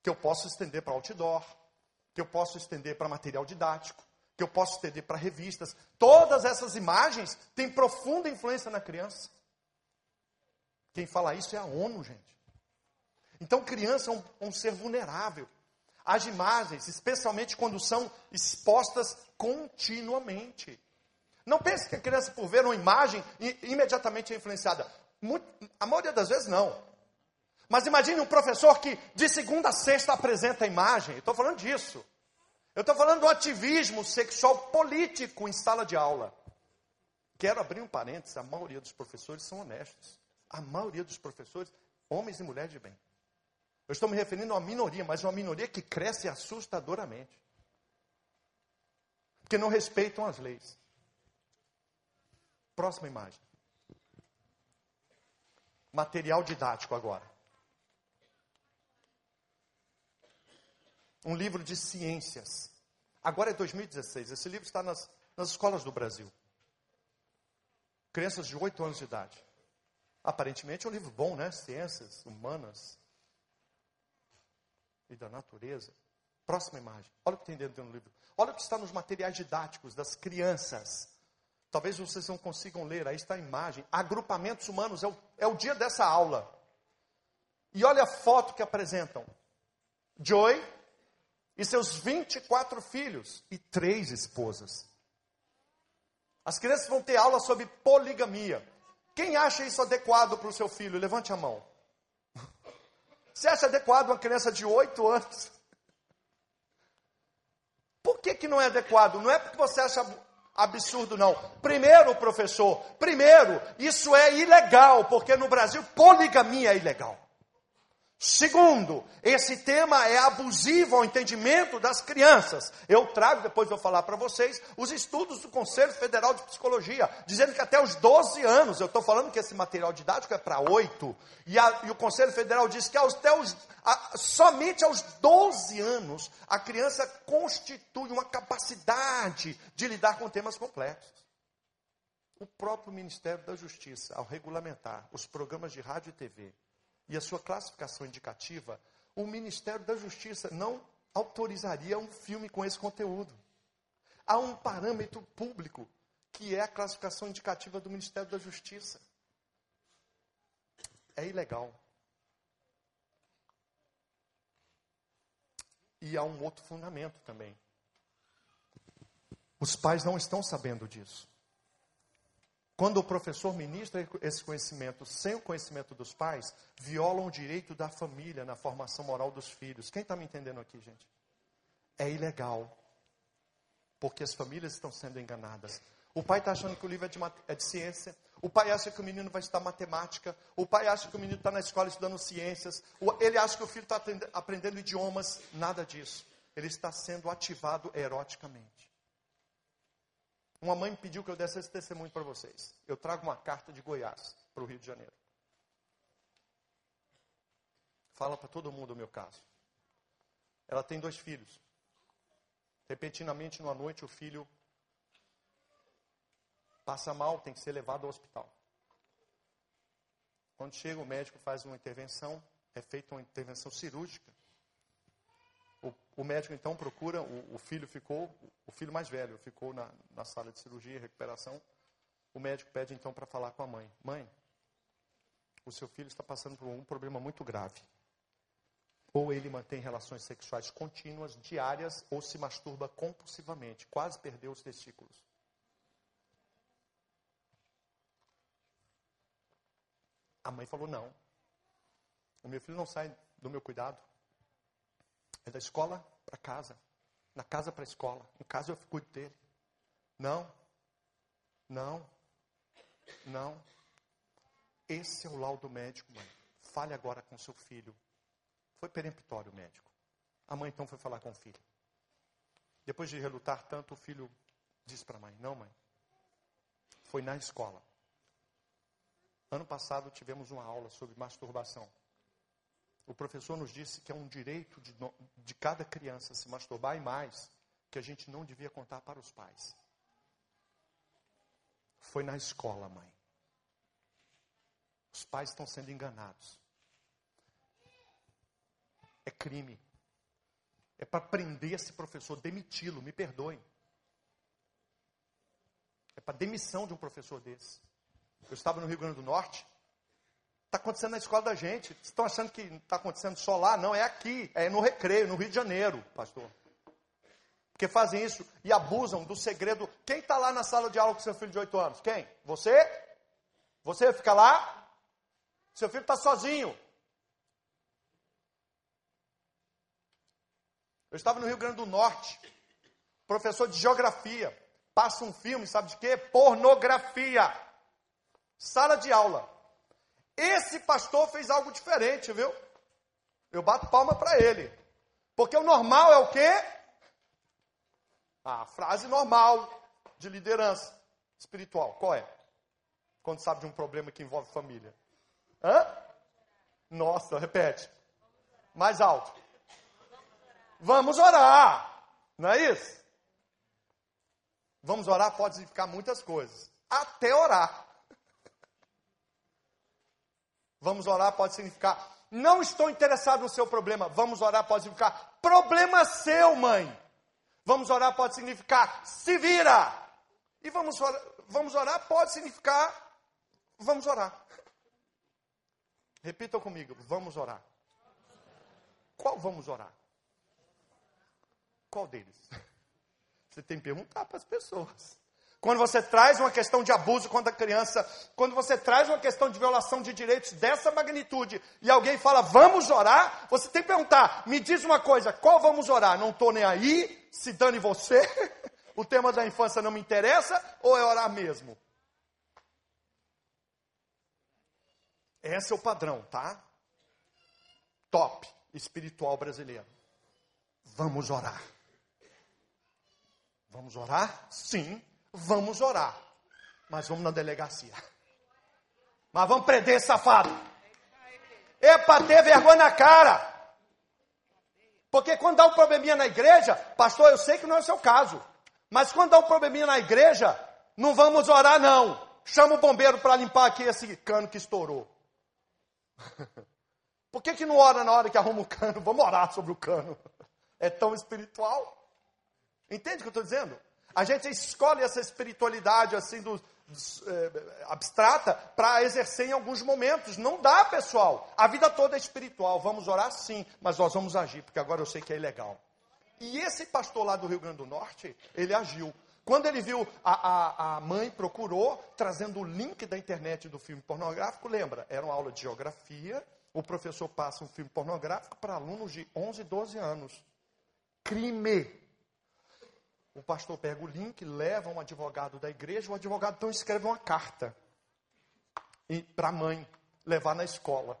Que eu posso estender para outdoor, que eu posso estender para material didático, que eu posso estender para revistas. Todas essas imagens têm profunda influência na criança. Quem fala isso é a ONU, gente. Então, criança é um, um ser vulnerável às imagens, especialmente quando são expostas continuamente. Não pense que a criança, por ver uma imagem, imediatamente é influenciada. Muito, a maioria das vezes não. Mas imagine um professor que de segunda a sexta apresenta a imagem. Estou falando disso. Eu estou falando do ativismo sexual político em sala de aula. Quero abrir um parênteses: a maioria dos professores são honestos. A maioria dos professores, homens e mulheres de bem. Eu estou me referindo a uma minoria, mas uma minoria que cresce assustadoramente. Porque não respeitam as leis. Próxima imagem. Material didático agora. Um livro de ciências. Agora é 2016. Esse livro está nas, nas escolas do Brasil. Crianças de 8 anos de idade. Aparentemente é um livro bom, né? Ciências humanas, e da natureza. Próxima imagem. Olha o que tem dentro do livro. Olha o que está nos materiais didáticos das crianças. Talvez vocês não consigam ler, aí está a imagem. Agrupamentos humanos é o, é o dia dessa aula. E olha a foto que apresentam: Joy e seus 24 filhos e três esposas. As crianças vão ter aula sobre poligamia. Quem acha isso adequado para o seu filho? Levante a mão. Você acha adequado uma criança de 8 anos? Por que, que não é adequado? Não é porque você acha absurdo, não. Primeiro, professor, primeiro, isso é ilegal, porque no Brasil poligamia é ilegal. Segundo, esse tema é abusivo ao entendimento das crianças. Eu trago, depois vou falar para vocês, os estudos do Conselho Federal de Psicologia, dizendo que até os 12 anos, eu estou falando que esse material didático é para 8, e, a, e, o Conselho Federal diz que até os, a, somente aos 12 anos a criança constitui uma capacidade de lidar com temas complexos. O próprio Ministério da Justiça, ao regulamentar os programas de rádio e TV e a sua classificação indicativa, o Ministério da Justiça não autorizaria um filme com esse conteúdo. Há um parâmetro público que é a classificação indicativa do Ministério da Justiça. É ilegal. E há um outro fundamento também. Os pais não estão sabendo disso. Quando o professor ministra esse conhecimento sem o conhecimento dos pais, violam o direito da família na formação moral dos filhos. Quem está me entendendo aqui, gente? É ilegal. Porque as famílias estão sendo enganadas. O pai está achando que o livro é de, é de, ciência. O pai acha que o menino vai estudar matemática. O pai acha que o menino está na escola estudando ciências. Ele acha que o filho está aprendendo idiomas. Nada disso. Ele está sendo ativado eroticamente. Uma mãe me pediu que eu desse esse testemunho para vocês. Eu trago uma carta de Goiás para o Rio de Janeiro. Fala para todo mundo o meu caso. Ela tem dois filhos. Repentinamente, numa noite, o filho passa mal, tem que ser levado ao hospital. Quando chega, o médico faz uma intervenção, é feita uma intervenção cirúrgica. O, médico então procura, o, o, filho ficou, o filho mais velho ficou na, na sala de cirurgia e recuperação. O médico pede então para falar com a mãe: Mãe, o seu filho está passando por um problema muito grave. Ou ele mantém relações sexuais contínuas, diárias, ou se masturba compulsivamente, quase perdeu os testículos. A mãe falou: Não. O meu filho não sai do meu cuidado. É da escola para casa. Na casa para a escola. Em casa eu cuido dele. Não. Não. Não. Esse é o laudo médico, mãe. Fale agora com seu filho. Foi peremptório o médico. A mãe então foi falar com o filho. Depois de relutar tanto, o filho disse para a mãe: Não, mãe. Foi na escola. Ano passado tivemos uma aula sobre masturbação. O professor nos disse que é um direito de, de cada criança se masturbar e mais, que a gente não devia contar para os pais. Foi na escola, mãe. Os pais estão sendo enganados. É crime. É para prender esse professor, demiti-lo, me perdoem. É para demissão de um professor desse. Eu estava no Rio Grande do Norte, Está acontecendo na escola da gente. Vocês estão achando que está acontecendo só lá? Não, é aqui. É no recreio, no Rio de Janeiro, pastor. Porque fazem isso e abusam do segredo. Quem está lá na sala de aula com seu filho de 8 anos? Quem? Você? Você fica lá? Seu filho está sozinho. Eu estava no Rio Grande do Norte, professor de geografia. Passa um filme, sabe de quê? Pornografia. Sala de aula. Esse pastor fez algo diferente, viu? Eu bato palma para ele. Porque o normal é o quê? A frase normal de liderança espiritual. Qual é? Quando sabe de um problema que envolve família. Hã? Nossa, repete. Mais alto. Vamos orar. Não é isso? Vamos orar pode significar muitas coisas. Até orar. Vamos orar pode significar não estou interessado no seu problema. Vamos orar pode significar problema seu, mãe. Vamos orar pode significar se vira. E vamos orar, vamos orar pode significar vamos orar. Repitam comigo, vamos orar. Qual vamos orar? Qual deles? Você tem que perguntar para as pessoas. Quando você traz uma questão de abuso contra a criança, quando você traz uma questão de violação de direitos dessa magnitude e alguém fala, vamos orar, você tem que perguntar, me diz uma coisa, qual vamos orar? Não estou nem aí, se dane você, o tema da infância não me interessa, ou é orar mesmo? Esse é o padrão, tá? Top espiritual brasileiro. Vamos orar. Vamos orar? Sim vamos orar. Mas vamos na delegacia. Mas vamos prender esse safado. É para ter vergonha na cara. Porque quando dá um probleminha na igreja, pastor, eu sei que não é o seu caso. Mas quando dá um probleminha na igreja, não vamos orar não. chama o bombeiro para limpar aqui esse cano que estourou. Por que, que não ora na hora que arruma o cano? Vamos orar sobre o cano. É tão espiritual. Entende o que eu estou dizendo? A gente escolhe essa espiritualidade assim do, é, abstrata para exercer em alguns momentos. Não dá, pessoal. A vida toda é espiritual. Vamos orar sim, mas nós vamos agir, porque agora eu sei que é ilegal. E esse pastor lá do Rio Grande do Norte, ele agiu. Quando ele viu, a, a, a mãe procurou, trazendo o link da internet do filme pornográfico, lembra? Era uma aula de geografia, o professor passa um filme pornográfico para alunos de 11, 12 anos. Crime. O pastor pega o link, leva um advogado da igreja, o advogado então escreve uma carta para a mãe levar na escola.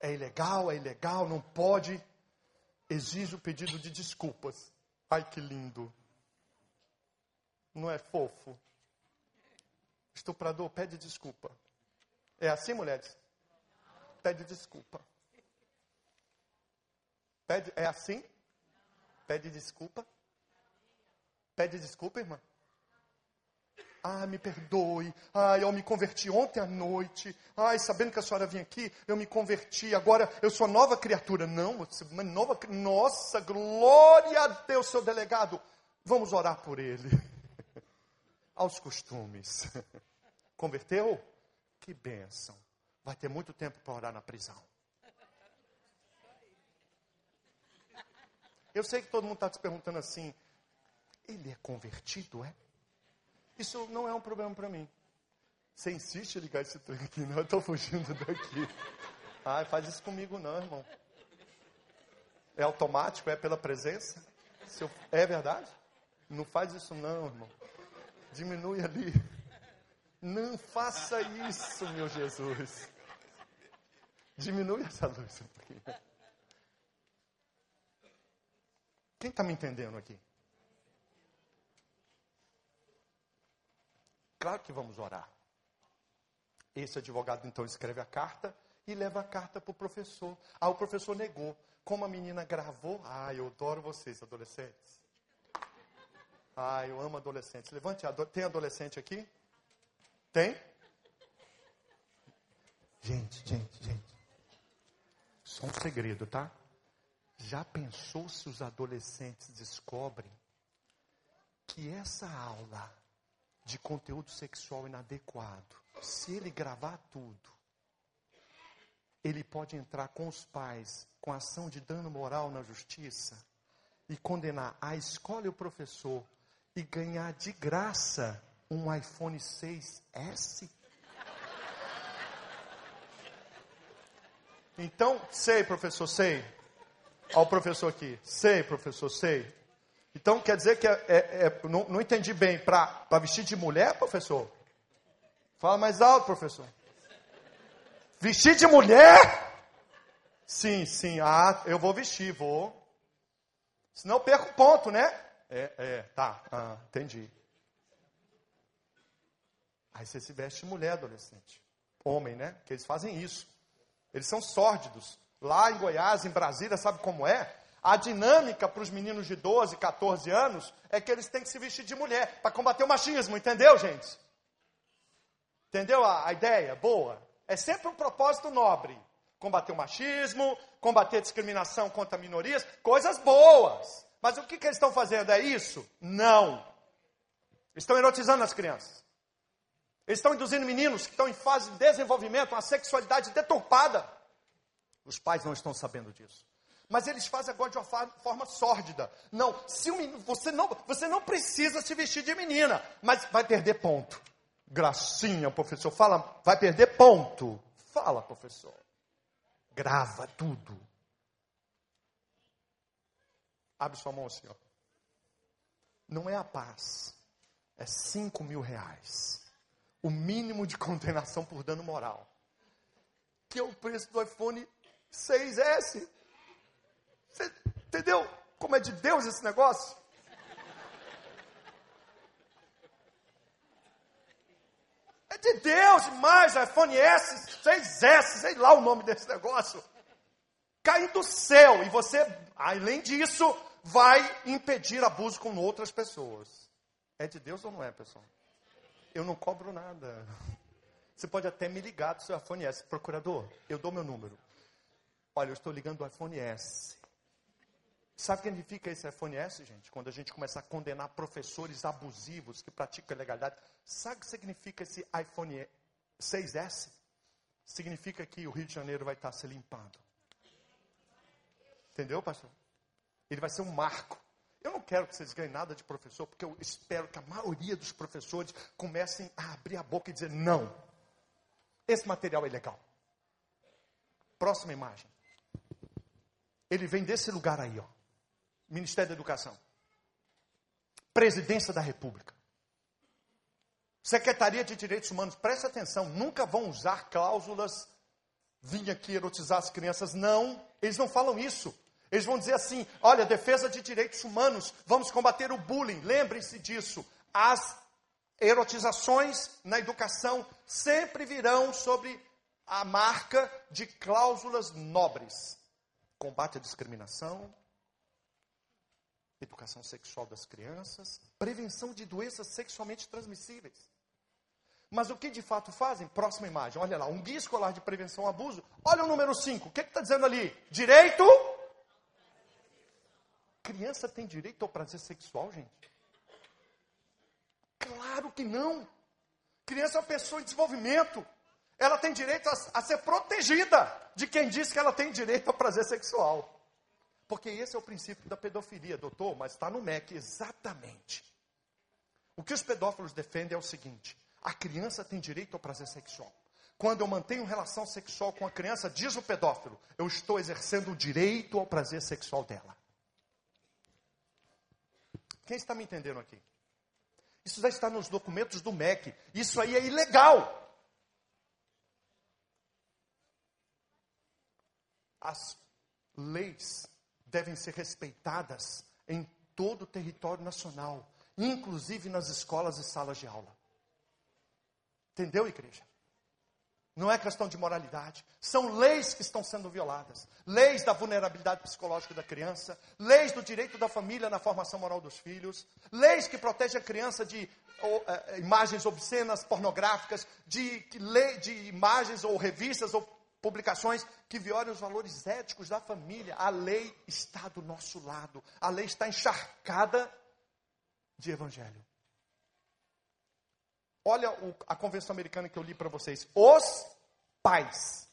É ilegal, é ilegal, não pode. Exige o pedido de desculpas. Ai que lindo. Não é fofo? Estuprador pede desculpa. É assim, mulheres? Pede desculpa. Pede, é assim? Pede desculpa? Pede desculpa, irmã? Ah, me perdoe. Ah, eu me converti ontem à noite. Ai, sabendo que a senhora vinha aqui, eu me converti. Agora eu sou nova criatura. Não, uma nova. Nossa, glória a Deus, seu delegado. Vamos orar por ele. Aos costumes. Converteu? Que bênção. Vai ter muito tempo para orar na prisão. Eu sei que todo mundo está se perguntando assim: ele é convertido, é? Isso não é um problema para mim. Você insiste em ligar esse trem aqui, não? Eu estou fugindo daqui. Ah, faz isso comigo não, irmão. É automático? É pela presença? Eu... É verdade? Não faz isso não, irmão. Diminui ali. Não faça isso, meu Jesus. Diminui essa luz um pouquinho. Quem está me entendendo aqui? Claro que vamos orar. Esse advogado então escreve a carta e leva a carta para o professor. Ah, o professor negou. Como a menina gravou, ah, eu adoro vocês, adolescentes. Ah, eu amo adolescentes. Levante, tem adolescente aqui? Tem? Gente, gente, gente. Só um segredo, tá? Já pensou se os adolescentes descobrem que essa aula de conteúdo sexual inadequado, se ele gravar tudo, ele pode entrar com os pais com ação de dano moral na justiça e condenar a escola e o professor e ganhar de graça um iPhone 6S? Então, sei, professor, sei. Ao professor aqui. Sei, professor, sei. Então quer dizer que é, é, é, não, não, entendi bem. Para vestir de mulher, professor? Fala mais alto, professor. Vestir de mulher? Sim, sim. Ah, eu vou vestir, vou. Senão eu perco ponto, né? É, é, tá. Ah, entendi. Aí você se veste de mulher, adolescente. Homem, né? Que eles fazem isso. Eles são sórdidos. Lá em Goiás, em Brasília, sabe como é? A dinâmica para os meninos de 12, 14 anos é que eles têm que se vestir de mulher para combater o machismo, entendeu, gente? Entendeu a, a ideia? Boa. É sempre um propósito nobre. Combater o machismo, combater a discriminação contra minorias, coisas boas. Mas o que, que eles estão fazendo? É isso? Não. Estão erotizando as crianças. Eles estão induzindo meninos que estão em fase de desenvolvimento, uma sexualidade deturpada. Os pais não estão sabendo disso. Mas eles fazem agora de uma forma sórdida. Não, se menino, você não, você não precisa se vestir de menina, mas vai perder ponto. Gracinha, professor, fala, vai perder ponto. Fala, professor. Grava tudo. Abre sua mão assim, ó. Não é a paz, é cinco mil reais. O mínimo de condenação por dano moral. Que é o preço do iPhone 6S. Você entendeu como é de Deus esse negócio? É de Deus demais, iPhone S, 6S, sei lá o nome desse negócio. Cai do céu e você, além disso, vai impedir abuso com outras pessoas. É de Deus ou não é, pessoal? Eu não cobro nada. Você pode até me ligar do seu iPhone S. Procurador, eu dou meu número. Olha, eu estou ligando do iPhone S. Sabe o que significa esse iPhone S, gente? Quando a gente começa a condenar professores abusivos que praticam ilegalidade. Sabe o que significa esse iPhone 6S? Significa que o Rio de Janeiro vai estar se limpando. Entendeu, pastor? Ele vai ser um marco. Eu não quero que vocês ganhem nada de professor, porque eu espero que a maioria dos professores comecem a abrir a boca e dizer: não, esse material é ilegal. Próxima imagem. Ele vem desse lugar aí, ó. Ministério da Educação. Presidência da República. Secretaria de Direitos Humanos, preste atenção, nunca vão usar cláusulas, vim aqui erotizar as crianças. Não, eles não falam isso. Eles vão dizer assim: olha, defesa de direitos humanos, vamos combater o bullying. Lembrem-se disso. As erotizações na educação sempre virão sobre a marca de cláusulas nobres: combate à discriminação, educação sexual das crianças, prevenção de doenças sexualmente transmissíveis. Mas o que de fato fazem? Próxima imagem, olha lá, um guia escolar de prevenção ao abuso. Olha o número 5, o que está dizendo ali? Direito Criança tem direito ao prazer sexual, gente? Claro que não. Criança é uma pessoa em desenvolvimento. Ela tem direito a, a ser protegida de quem diz que ela tem direito ao prazer sexual. Porque esse é o princípio da pedofilia, doutor, mas está no MEC exatamente. O que os pedófilos defendem é o seguinte: a criança tem direito ao prazer sexual. Quando eu mantenho relação sexual com a criança, diz o pedófilo, eu estou exercendo o direito ao prazer sexual dela. Quem está me entendendo aqui? Isso já está nos documentos do MEC. Isso aí é ilegal. As leis devem ser respeitadas em todo o território nacional, inclusive nas escolas e salas de aula. Entendeu, igreja? Não é questão de moralidade. São leis que estão sendo violadas. Leis da vulnerabilidade psicológica da criança, leis do direito da família na formação moral dos filhos, leis que protegem a criança de ou, é, imagens obscenas, pornográficas, de, de, de imagens ou revistas ou publicações que violem os valores éticos da família. A lei está do nosso lado. A lei está encharcada de evangelho. Olha o, a convenção americana que eu li para vocês. Os pais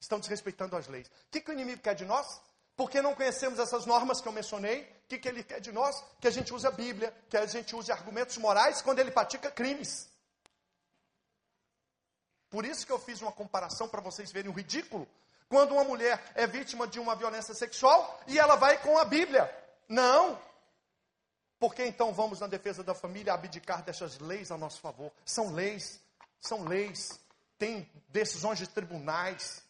estão desrespeitando as leis. O que, que o inimigo quer de nós? Porque não conhecemos essas normas que eu mencionei, o que, que ele quer de nós? Que a gente use a Bíblia, que a gente use argumentos morais quando ele pratica crimes. Por isso que eu fiz uma comparação para vocês verem o ridículo. Quando uma mulher é vítima de uma violência sexual e ela vai com a Bíblia. Não, por que então vamos, na defesa da família, abdicar dessas leis a nosso favor? São leis, são leis, tem decisões de tribunais.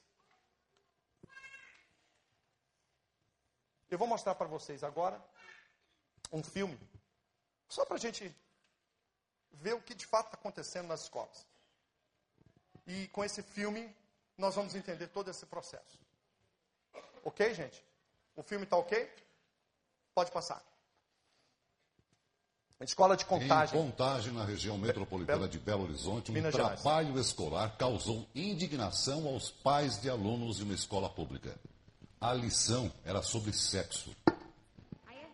Eu vou mostrar para vocês agora um filme, só para a gente ver o que de fato está acontecendo nas escolas. E com esse filme, nós vamos entender todo esse processo. Ok, gente? O filme está ok? Pode passar. Escola de Contagem. Em Contagem, na região metropolitana de Belo Horizonte, um Minas trabalho Gerais. escolar causou indignação aos pais de alunos de uma escola pública. A lição era sobre sexo.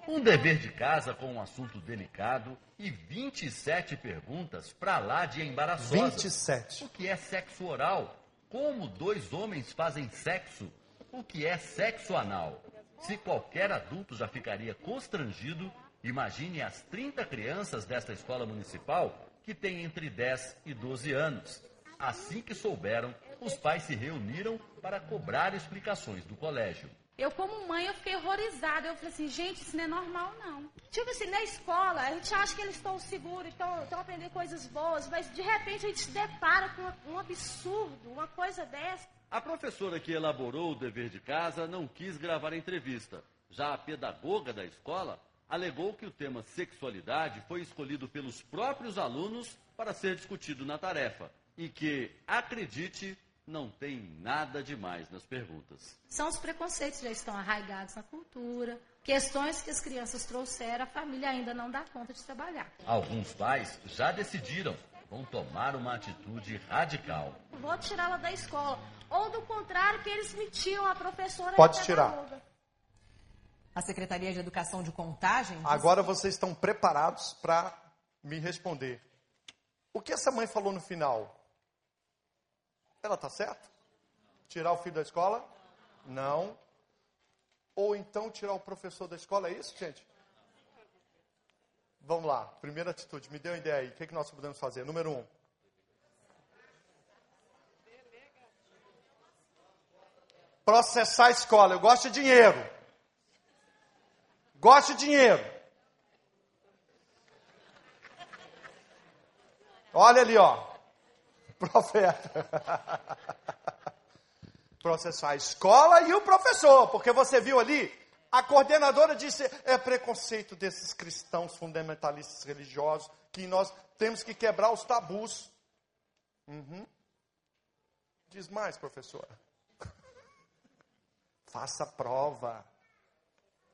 Um dever de casa com um assunto delicado e 27 perguntas para lá de embaraçosas. 27. O que é sexo oral? Como dois homens fazem sexo? O que é sexo anal? Se qualquer adulto já ficaria constrangido Imagine as 30 crianças desta escola municipal que têm entre 10 e 12 anos. Assim que souberam, os pais se reuniram para cobrar explicações do colégio. Eu, como mãe, eu fiquei horrorizada. Eu falei assim, gente, isso não é normal, não. Tipo assim, na escola, a gente acha que eles estão seguros, estão, estão aprendendo coisas boas, mas de repente a gente se depara com um absurdo, uma coisa dessa. A professora que elaborou o dever de casa não quis gravar a entrevista. Já a pedagoga da escola alegou que o tema sexualidade foi escolhido pelos próprios alunos para ser discutido na tarefa e que, acredite, não tem nada demais nas perguntas. São os preconceitos que já estão arraigados na cultura, questões que as crianças trouxeram, a família ainda não dá conta de trabalhar. Alguns pais já decidiram, vão tomar uma atitude radical. Vou tirá-la da escola. Ou do contrário, que eles me tiram a professora. Pode tirar. A Secretaria de Educação de Contagem. Agora vocês estão preparados para me responder. O que essa mãe falou no final? Ela está certa? Tirar o filho da escola? Não. Ou então tirar o professor da escola? É isso, gente? Vamos lá. Primeira atitude. Me dê uma ideia aí. O que, é que nós podemos fazer? Número um. Processar a escola. Eu gosto de dinheiro. Gosto de dinheiro. Olha ali, ó. Profeta. Processar a escola e o professor, porque você viu ali, a coordenadora disse: é preconceito desses cristãos fundamentalistas religiosos que nós temos que quebrar os tabus. Uhum. Diz mais, professora. Faça prova.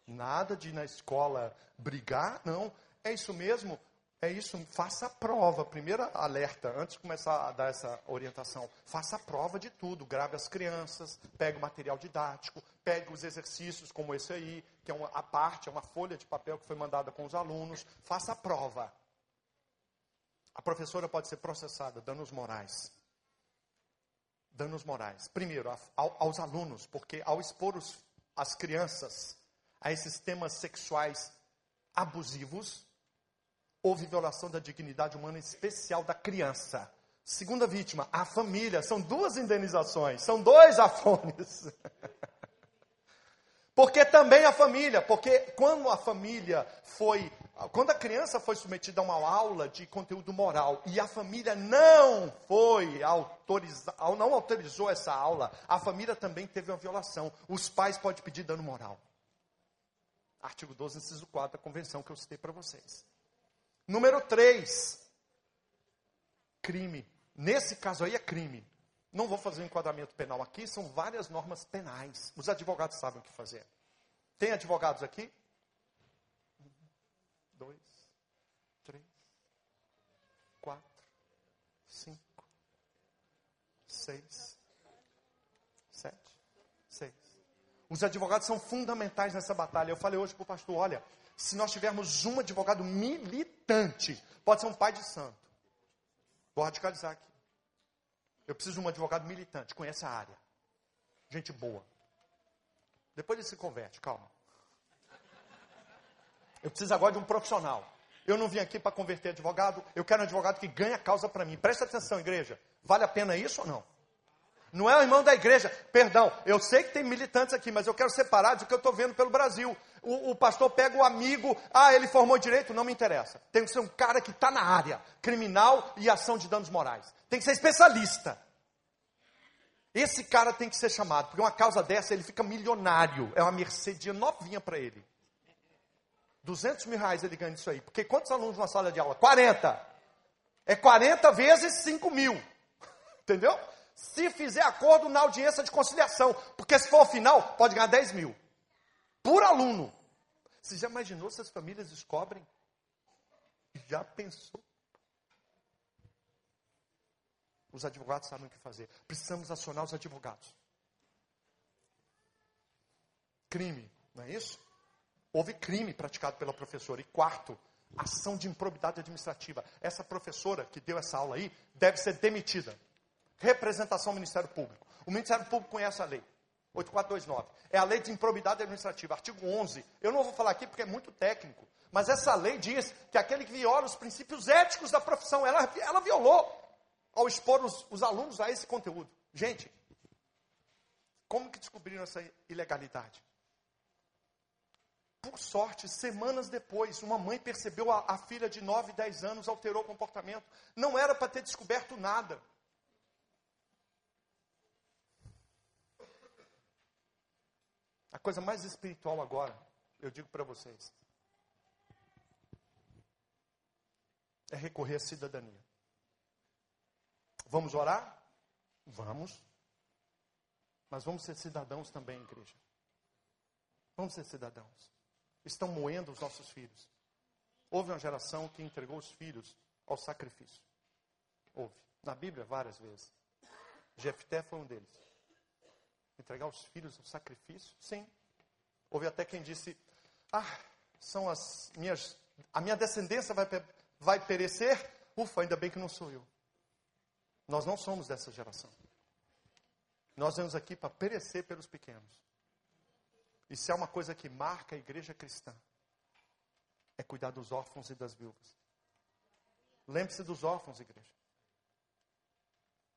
Nada de ir na escola brigar, não. É isso mesmo. É isso, faça a prova. Primeira alerta, antes de começar a dar essa orientação, faça a prova de tudo. Grave as crianças, pegue o material didático, pegue os exercícios como esse aí, que é uma, a parte, é uma folha de papel que foi mandada com os alunos. Faça a prova. A professora pode ser processada, danos morais. Danos morais. Primeiro, ao, aos alunos, porque ao expor os, as crianças a esses temas sexuais abusivos, houve violação da dignidade humana especial da criança. Segunda vítima, a família. São duas indenizações, são dois afones. porque também a família, porque quando a família foi, quando a criança foi submetida a uma aula de conteúdo moral e a família não foi autorizada, não autorizou essa aula, a família também teve uma violação. Os pais podem pedir dano moral. Artigo 12, inciso 4 da convenção que eu citei para vocês. Número 3, crime. Nesse caso aí é crime. Não vou fazer um enquadramento penal aqui, são várias normas penais. Os advogados sabem o que fazer. Tem advogados aqui? Um, dois, três, quatro, cinco, seis, sete, seis. Os advogados são fundamentais nessa batalha. Eu falei hoje para o pastor: olha, se nós tivermos um advogado pode ser um pai de santo. Vou radicalizar aqui. Eu preciso de um advogado militante, conhece a área. Gente boa. Depois ele se converte, calma. Eu preciso agora de um profissional. Eu não vim aqui para converter advogado, eu quero um advogado que ganhe a causa para mim. Presta atenção, igreja. Vale a pena isso ou não? Não é o irmão da igreja. Perdão, eu sei que tem militantes aqui, mas eu quero separar do que eu estou vendo pelo Brasil. O, o, pastor pega o amigo, ah, ele formou direito, não me interessa. Tem que ser um cara que está na área, criminal e ação de danos morais. Tem que ser especialista. Esse cara tem que ser chamado, porque uma causa dessa ele fica milionário. É uma Mercedes novinha para ele. 200 mil reais ele ganha isso aí. Porque quantos alunos numa sala de aula? 40. É 40 vezes 5 mil. Entendeu? Se fizer acordo na audiência de conciliação. Porque se for ao final, pode ganhar 10 mil. Por aluno. Você já imaginou se as famílias descobrem? Já pensou? Os advogados sabem o que fazer. Precisamos acionar os advogados. Crime, não é isso? Houve crime praticado pela professora. E quarto, ação de improbidade administrativa. Essa professora que deu essa aula aí deve ser demitida representação ao Ministério Público. O Ministério Público conhece a lei. 8429. É a lei de improbidade administrativa, artigo 11. Eu não vou falar aqui porque é muito técnico, mas essa lei diz que aquele que viola os princípios éticos da profissão, ela, ela violou ao expor os, os alunos a esse conteúdo. Gente, como que descobriram essa ilegalidade? Por sorte, semanas depois, uma mãe percebeu a, a filha de 9, 10 anos alterou o comportamento. Não era para ter descoberto nada. Coisa mais espiritual agora, eu digo para vocês, é recorrer à cidadania. Vamos orar? Vamos. Mas vamos ser cidadãos também, igreja. Vamos ser cidadãos. Estão moendo os nossos filhos. Houve uma geração que entregou os filhos ao sacrifício. Houve. Na Bíblia, várias vezes. Jefté foi um deles. Entregar os filhos ao sacrifício? Sim. Houve até quem disse: Ah, são as minhas. A minha descendência vai, vai perecer? Ufa, ainda bem que não sou eu. Nós não somos dessa geração. Nós vamos aqui para perecer pelos pequenos. E se há uma coisa que marca a igreja cristã, é cuidar dos órfãos e das viúvas. Lembre-se dos órfãos, igreja.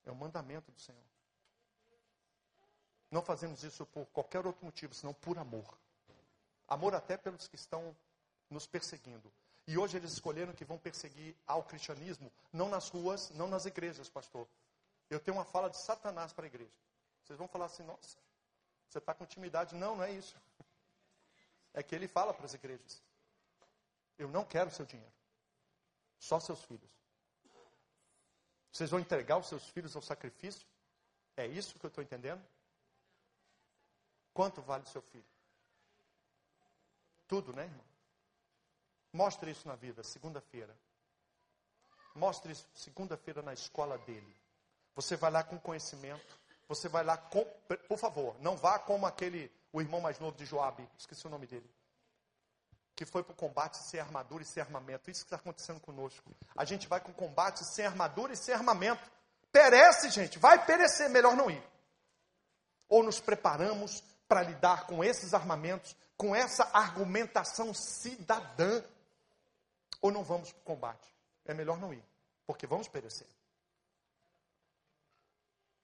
É o mandamento do Senhor. Não fazemos isso por qualquer outro motivo, senão por amor. Amor até pelos que estão nos perseguindo. E hoje eles escolheram que vão perseguir ao cristianismo, não nas ruas, não nas igrejas, pastor. Eu tenho uma fala de Satanás para a igreja. Vocês vão falar assim, nossa, você está com intimidade. Não, não é isso. É que ele fala para as igrejas: Eu não quero seu dinheiro, só seus filhos. Vocês vão entregar os seus filhos ao sacrifício? É isso que eu estou entendendo? Quanto vale seu filho? Tudo, né, irmão? Mostre isso na vida, segunda-feira. Mostre isso segunda-feira na escola dele. Você vai lá com conhecimento. Você vai lá com. Por favor, não vá como aquele. O irmão mais novo de Joabe. Esqueci o nome dele. Que foi para o combate sem armadura e sem armamento. Isso que está acontecendo conosco. A gente vai com combate sem armadura e sem armamento. Perece, gente. Vai perecer. Melhor não ir. Ou nos preparamos para lidar com esses armamentos, com essa argumentação cidadã ou não vamos para o combate. É melhor não ir, porque vamos perecer.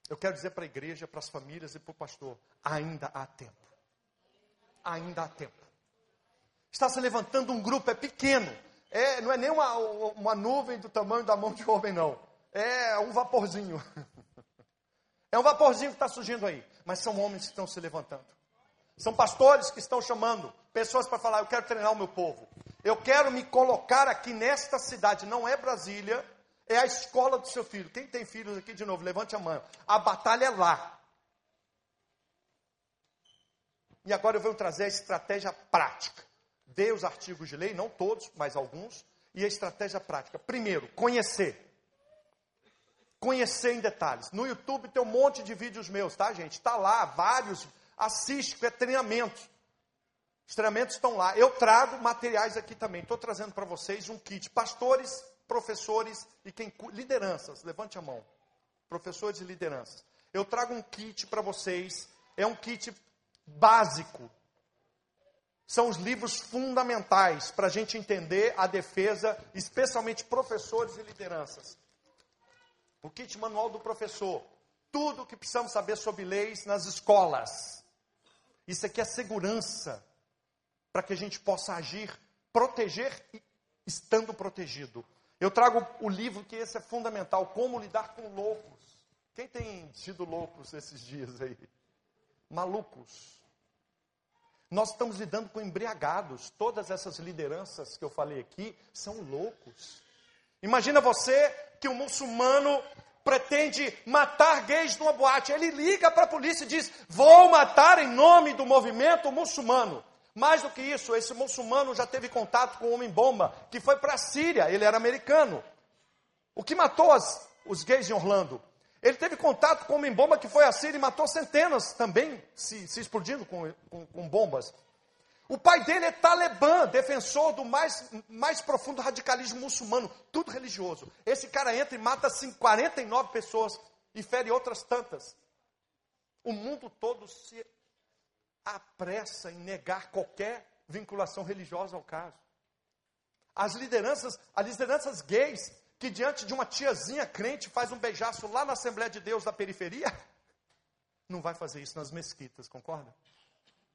Eu quero dizer para a igreja, para as famílias e para o pastor: ainda há tempo. Ainda há tempo. Está se levantando um grupo, é pequeno. É, não é nem uma, uma nuvem do tamanho da mão de homem, não. É um vaporzinho. É um vaporzinho que está surgindo aí. Mas são homens que estão se levantando. São pastores que estão chamando pessoas para falar: Eu quero treinar o meu povo. Eu quero me colocar aqui nesta cidade, não é Brasília, é a escola do seu filho. Quem tem filhos aqui de novo, levante a mão. A batalha é lá. E agora eu venho trazer a estratégia prática. Dei os artigos de lei, não todos, mas alguns, e a estratégia prática. Primeiro, conhecer. Conhecer em detalhes. No YouTube tem um monte de vídeos meus, tá, gente? Está lá, vários. Assiste, é treinamento. Os treinamentos estão lá. Eu trago materiais aqui também. Estou trazendo para vocês um kit. Pastores, professores e quem lideranças. Levante a mão. Professores e lideranças. Eu trago um kit para vocês. É um kit básico. São os livros fundamentais para a gente entender a defesa, especialmente professores e lideranças. O kit manual do professor. Tudo o que precisamos saber sobre leis nas escolas. Isso aqui é segurança para que a gente possa agir, proteger estando protegido. Eu trago o livro que esse é fundamental, como lidar com loucos. Quem tem sido loucos esses dias aí? Malucos. Nós estamos lidando com embriagados. Todas essas lideranças que eu falei aqui são loucos. Imagina você que um muçulmano pretende matar gays numa boate. Ele liga para a polícia e diz: Vou matar em nome do movimento muçulmano. Mais do que isso, esse muçulmano já teve contato com um homem-bomba que foi para a Síria, ele era americano. O que matou as, os gays em Orlando? Ele teve contato com um homem-bomba que foi à Síria e matou centenas também, se, se explodindo com, com, com bombas. O pai dele é talibã, defensor do mais, mais profundo radicalismo muçulmano, tudo religioso. Esse cara entra e mata assim, 49 pessoas e fere outras tantas. O mundo todo se apressa em negar qualquer vinculação religiosa ao caso. As lideranças, as lideranças gays, que diante de uma tiazinha crente faz um beijaço lá na Assembleia de Deus da periferia, não vai fazer isso nas mesquitas, concorda?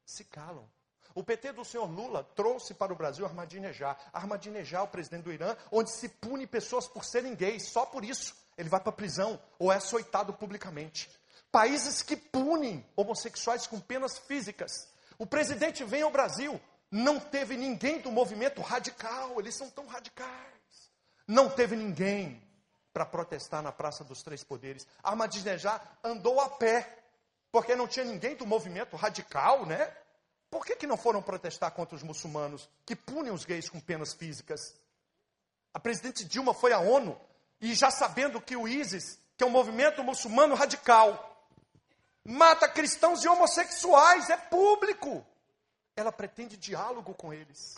Se calam. O PT do senhor Lula trouxe para o Brasil Ahmadinejad. Ahmadinejad, o presidente do Irã, onde se pune pessoas por serem gays. Só por isso ele vai para a prisão ou é açoitado publicamente países que punem homossexuais com penas físicas. O presidente vem ao Brasil, não teve ninguém do movimento radical, eles são tão radicais. Não teve ninguém para protestar na Praça dos Três Poderes. Ahmadinejad andou a pé, porque não tinha ninguém do movimento radical, né? Por que, que não foram protestar contra os muçulmanos que punem os gays com penas físicas? A presidente Dilma foi à ONU e já sabendo que o ISIS, que é um movimento muçulmano radical, mata cristãos e homossexuais, é público. Ela pretende diálogo com eles.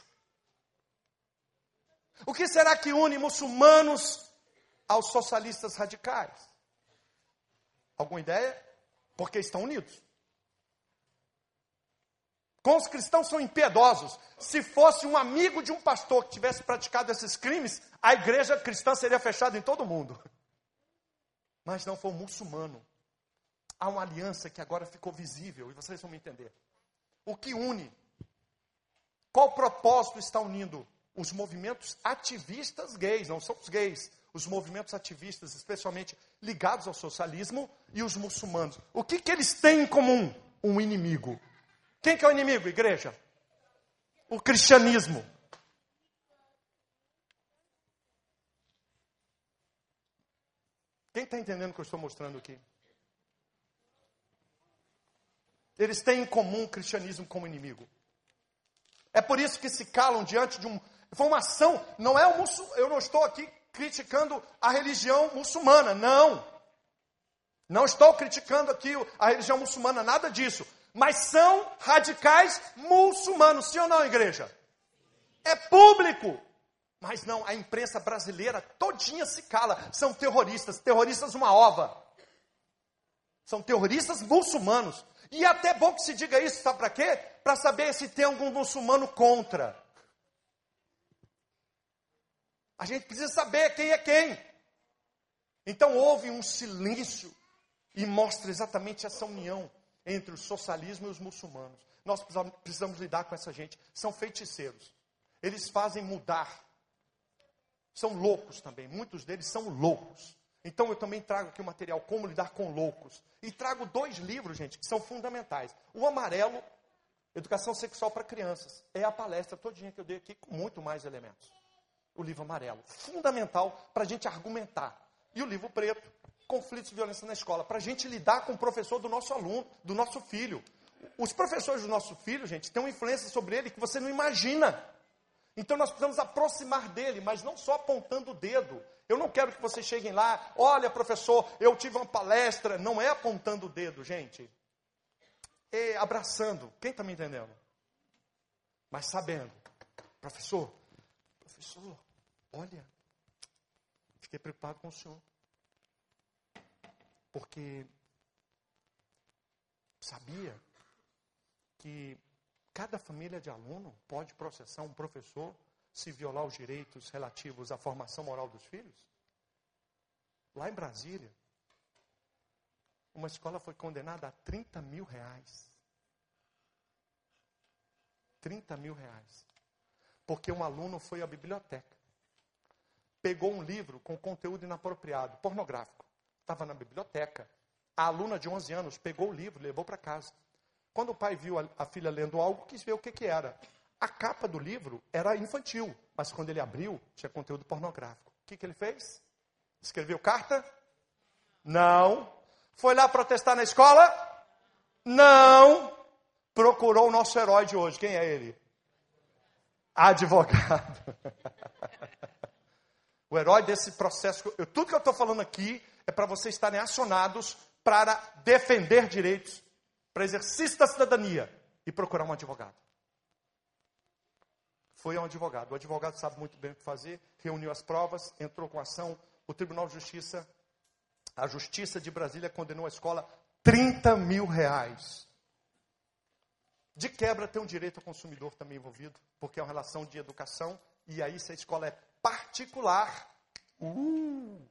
O que será que une muçulmanos aos socialistas radicais? Alguma ideia? Porque estão unidos. Com os cristãos são impiedosos. Se fosse um amigo de um pastor que tivesse praticado esses crimes, a igreja cristã seria fechada em todo mundo. Mas não foi um muçulmano. Há uma aliança que agora ficou visível e vocês vão me entender. O que une? Qual propósito está unindo os movimentos ativistas gays? Não são os gays, os movimentos ativistas, especialmente ligados ao socialismo, e os muçulmanos. O que, que eles têm em comum? Um inimigo. Quem que é o inimigo, igreja? O cristianismo. Quem está entendendo o que eu estou mostrando aqui? Eles têm em comum o cristianismo como inimigo. É por isso que se calam diante de um, foi uma ação, não é o muçul, eu não estou aqui criticando a religião muçulmana, não. Não estou criticando aqui a religião muçulmana, nada disso. Mas são radicais muçulmanos, sim ou não, igreja? É público. Mas não, a imprensa brasileira todinha se cala. São terroristas, terroristas uma ova. São terroristas muçulmanos. E é até bom que se diga isso, sabe para quê? Para saber se tem algum muçulmano contra. A gente precisa saber quem é quem. Então houve um silêncio e mostra exatamente essa união entre o socialismo e os muçulmanos. Nós precisamos, lidar com essa gente. São feiticeiros. Eles fazem mudar. São loucos também. Muitos deles são loucos. Então eu também trago aqui o material Como Lidar com Loucos. E trago dois livros, gente, que são fundamentais. O amarelo, Educação Sexual para Crianças. É a palestra todinha que eu dei aqui com muito mais elementos. O livro amarelo. Fundamental para a gente argumentar. E o livro preto, Conflitos de Violência na Escola. Para a gente lidar com o professor do nosso aluno, do nosso filho. Os professores do nosso filho, gente, têm uma influência sobre ele que você não imagina. Então nós precisamos aproximar dele, mas não só apontando o dedo. Eu não quero que vocês cheguem lá, olha, professor, eu tive uma palestra. Não é apontando o dedo, gente. É abraçando. Quem está me entendendo? Mas sabendo. Professor, professor, olha, fiquei preocupado com o senhor. Porque sabia que cada família de aluno pode processar um professor se violar os direitos relativos à formação moral dos filhos? Lá em Brasília, uma escola foi condenada a 30 mil reais. 30 mil reais. Porque um aluno foi à biblioteca, pegou um livro com conteúdo inapropriado, pornográfico. Estava na biblioteca. A aluna de 11 anos pegou o livro, levou para casa. Quando o pai viu a, a filha lendo algo, quis ver o que, que era. A capa do livro era infantil, mas quando ele abriu, tinha conteúdo pornográfico. O que, que ele fez? Escreveu carta? Não. Foi lá protestar na escola? Não. Procurou o nosso herói de hoje. Quem é ele? Advogado. o herói desse processo. Eu, tudo que eu estou falando aqui é para vocês estarem acionados para defender direitos, para exercício da cidadania e procurar um advogado foi um advogado. O advogado sabe muito bem o que fazer, reuniu as provas, entrou com ação. O Tribunal de Justiça, a Justiça de Brasília condenou a escola 30 mil reais. De quebra, tem um direito ao consumidor também envolvido, porque é uma relação de educação. E aí, se a escola é particular, uh,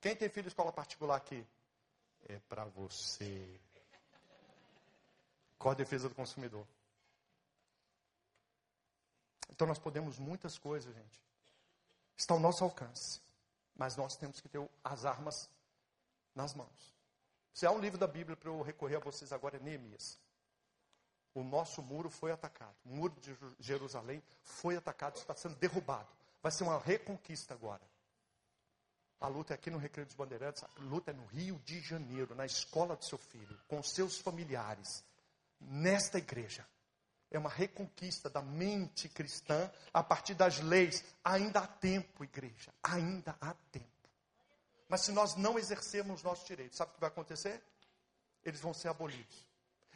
quem tem filho de escola particular aqui? É para você. Qual a defesa do consumidor? Então nós podemos muitas coisas, gente. Está ao nosso alcance. Mas nós temos que ter as armas nas mãos. Se há um livro da Bíblia para eu recorrer a vocês agora, é Neemias. O nosso muro foi atacado. O muro de Jerusalém foi atacado, está sendo derrubado. Vai ser uma reconquista agora. A luta é aqui no Recreio dos Bandeirantes, a luta é no Rio de Janeiro, na escola do seu filho, com seus familiares, nesta igreja. É uma reconquista da mente cristã a partir das leis. Ainda há tempo, igreja, ainda há tempo. Mas se nós não exercermos nossos direitos, sabe o que vai acontecer? Eles vão ser abolidos.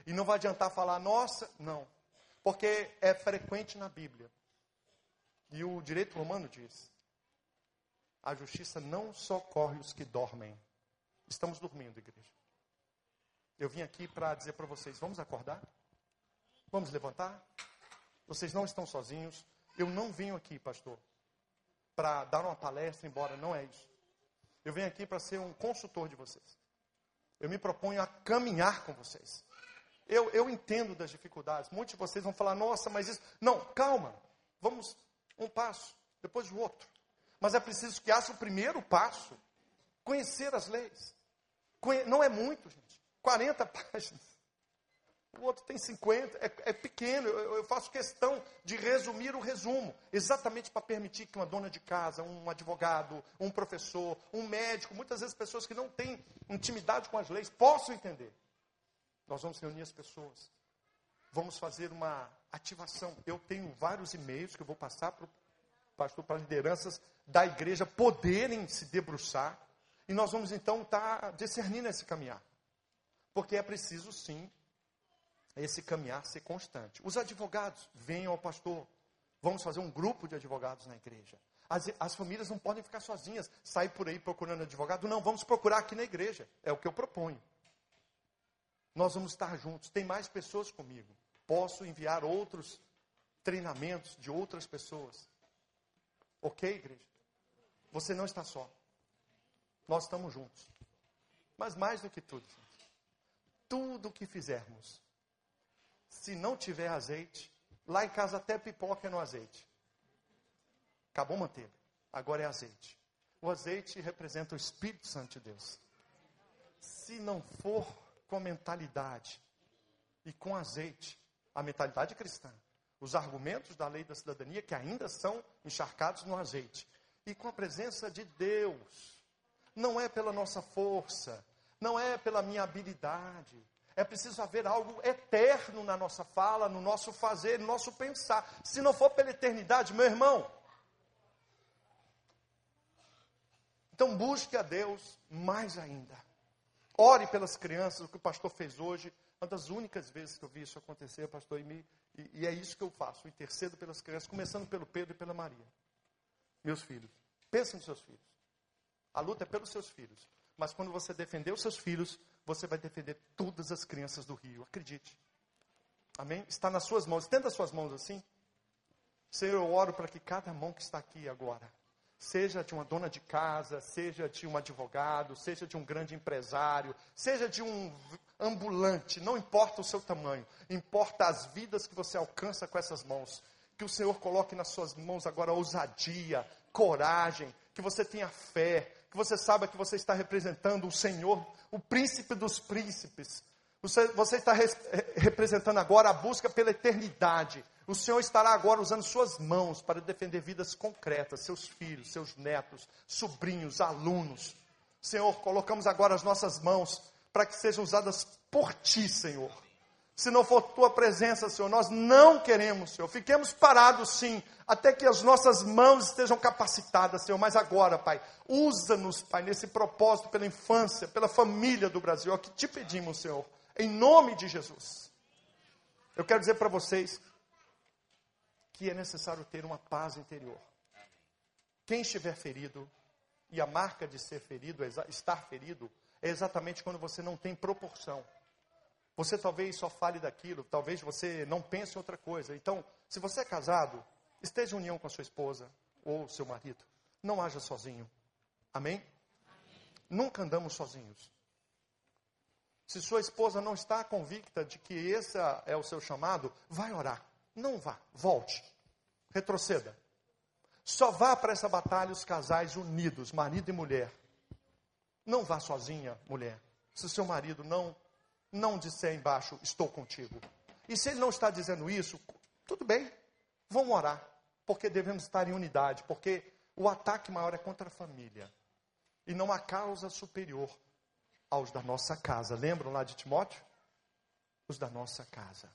E não vai adiantar falar, nossa, não. Porque é frequente na Bíblia. E o direito romano diz: a justiça não socorre os que dormem. Estamos dormindo, igreja. Eu vim aqui para dizer para vocês: vamos acordar? Vamos levantar? Vocês não estão sozinhos. Eu não venho aqui, pastor, para dar uma palestra, embora não é isso. Eu venho aqui para ser um consultor de vocês. Eu me proponho a caminhar com vocês. Eu, eu entendo das dificuldades. Muitos de vocês vão falar, nossa, mas isso. Não, calma. Vamos um passo, depois o outro. Mas é preciso que haja o primeiro passo. Conhecer as leis. Não é muito, gente. 40 páginas o outro tem 50, é, é pequeno. Eu, eu, faço questão de resumir o resumo, exatamente para permitir que uma dona de casa, um advogado, um professor, um médico, muitas vezes pessoas que não têm intimidade com as leis, possam entender. Nós vamos reunir as pessoas, vamos fazer uma ativação. Eu tenho vários e-mails que eu vou passar para o pastor, para lideranças da igreja poderem se debruçar, e nós vamos então estar tá discernindo esse caminhar. Porque é preciso sim esse caminhar ser constante. Os advogados, venham ao pastor. Vamos fazer um grupo de advogados na igreja. As, as famílias não podem ficar sozinhas, sair por aí procurando advogado. Não, vamos procurar aqui na igreja. É o que eu proponho. Nós vamos estar juntos. Tem mais pessoas comigo. Posso enviar outros treinamentos de outras pessoas. Ok, igreja? Você não está só. Nós estamos juntos. Mas mais do que tudo, tudo que fizermos, se não tiver azeite, lá em casa até pipoca é no azeite. Acabou manteiga, agora é azeite. O azeite representa o Espírito Santo de Deus. Se não for com a mentalidade e com azeite, a mentalidade cristã, os argumentos da lei da cidadania que ainda são encharcados no azeite, e com a presença de Deus, não é pela nossa força, não é pela minha habilidade, é preciso haver algo eterno na nossa fala, no nosso fazer, no nosso pensar. Se não for pela eternidade, meu irmão. Então busque a Deus mais ainda. Ore pelas crianças, o que o pastor fez hoje. Uma das únicas vezes que eu vi isso acontecer, pastor, e, me, e, e é isso que eu faço. Intercedo pelas crianças, começando pelo Pedro e pela Maria. Meus filhos. Pensa nos seus filhos. A luta é pelos seus filhos. Mas quando você defender os seus filhos, você vai defender todas as crianças do Rio. Acredite. Amém? Está nas suas mãos. Estenda as suas mãos assim. Senhor, eu oro para que cada mão que está aqui agora, seja de uma dona de casa, seja de um advogado, seja de um grande empresário, seja de um ambulante, não importa o seu tamanho, importa as vidas que você alcança com essas mãos. Que o Senhor coloque nas suas mãos agora ousadia, coragem, que você tenha fé, que você saiba que você está representando o Senhor, o príncipe dos príncipes. Você, você está re, representando agora a busca pela eternidade. O Senhor estará agora usando suas mãos para defender vidas concretas, seus filhos, seus netos, sobrinhos, alunos. Senhor, colocamos agora as nossas mãos para que sejam usadas por ti, Senhor. Se não for tua presença, Senhor, nós não queremos, Senhor. Fiquemos parados, sim, até que as nossas mãos estejam capacitadas, Senhor. Mas agora, Pai, usa-nos, Pai, nesse propósito pela infância, pela família do Brasil. É o que te pedimos, Senhor, em nome de Jesus. Eu quero dizer para vocês que é necessário ter uma paz interior. Quem estiver ferido, e a marca de ser ferido, estar ferido, é exatamente quando você não tem proporção você talvez só fale daquilo, talvez você não pense em outra coisa. Então, se você é casado, esteja em união com a sua esposa ou seu marido. Não haja sozinho. Amém? Amém? Nunca andamos sozinhos. Se sua esposa não está convicta de que esse é o seu chamado, vai orar. Não vá, volte. Retroceda. Só vá para essa batalha os casais unidos, marido e mulher. Não vá sozinha, mulher. Se seu marido não não disser embaixo, estou contigo. E se ele não está dizendo isso, tudo bem, vamos orar, porque devemos estar em unidade, porque o ataque maior é contra a família. E não há causa superior aos da nossa casa. Lembram lá de Timóteo? Os da nossa casa.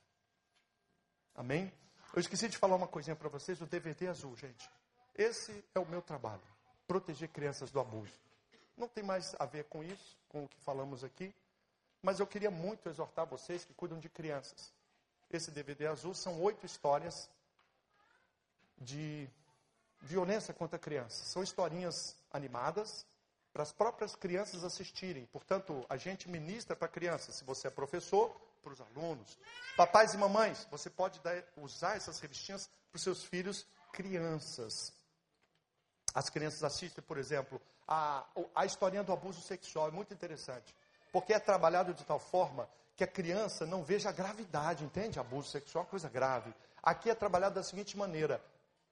Amém? Eu esqueci de falar uma coisinha para vocês, o DVD azul, gente. Esse é o meu trabalho, proteger crianças do abuso. Não tem mais a ver com isso, com o que falamos aqui, mas eu queria muito exortar vocês que cuidam de crianças. Esse DVD azul são oito histórias de violência contra crianças. São historinhas animadas para as próprias crianças assistirem. Portanto, a gente ministra para crianças. Se você é professor, para os alunos. Papais e mamães, você pode dar, usar essas revistinhas para os seus filhos crianças. As crianças assistem, por exemplo, a, a historinha do abuso sexual. É muito interessante. Porque é trabalhado de tal forma que a criança não veja a gravidade, entende? Abuso sexual é coisa grave. Aqui é trabalhado da seguinte maneira: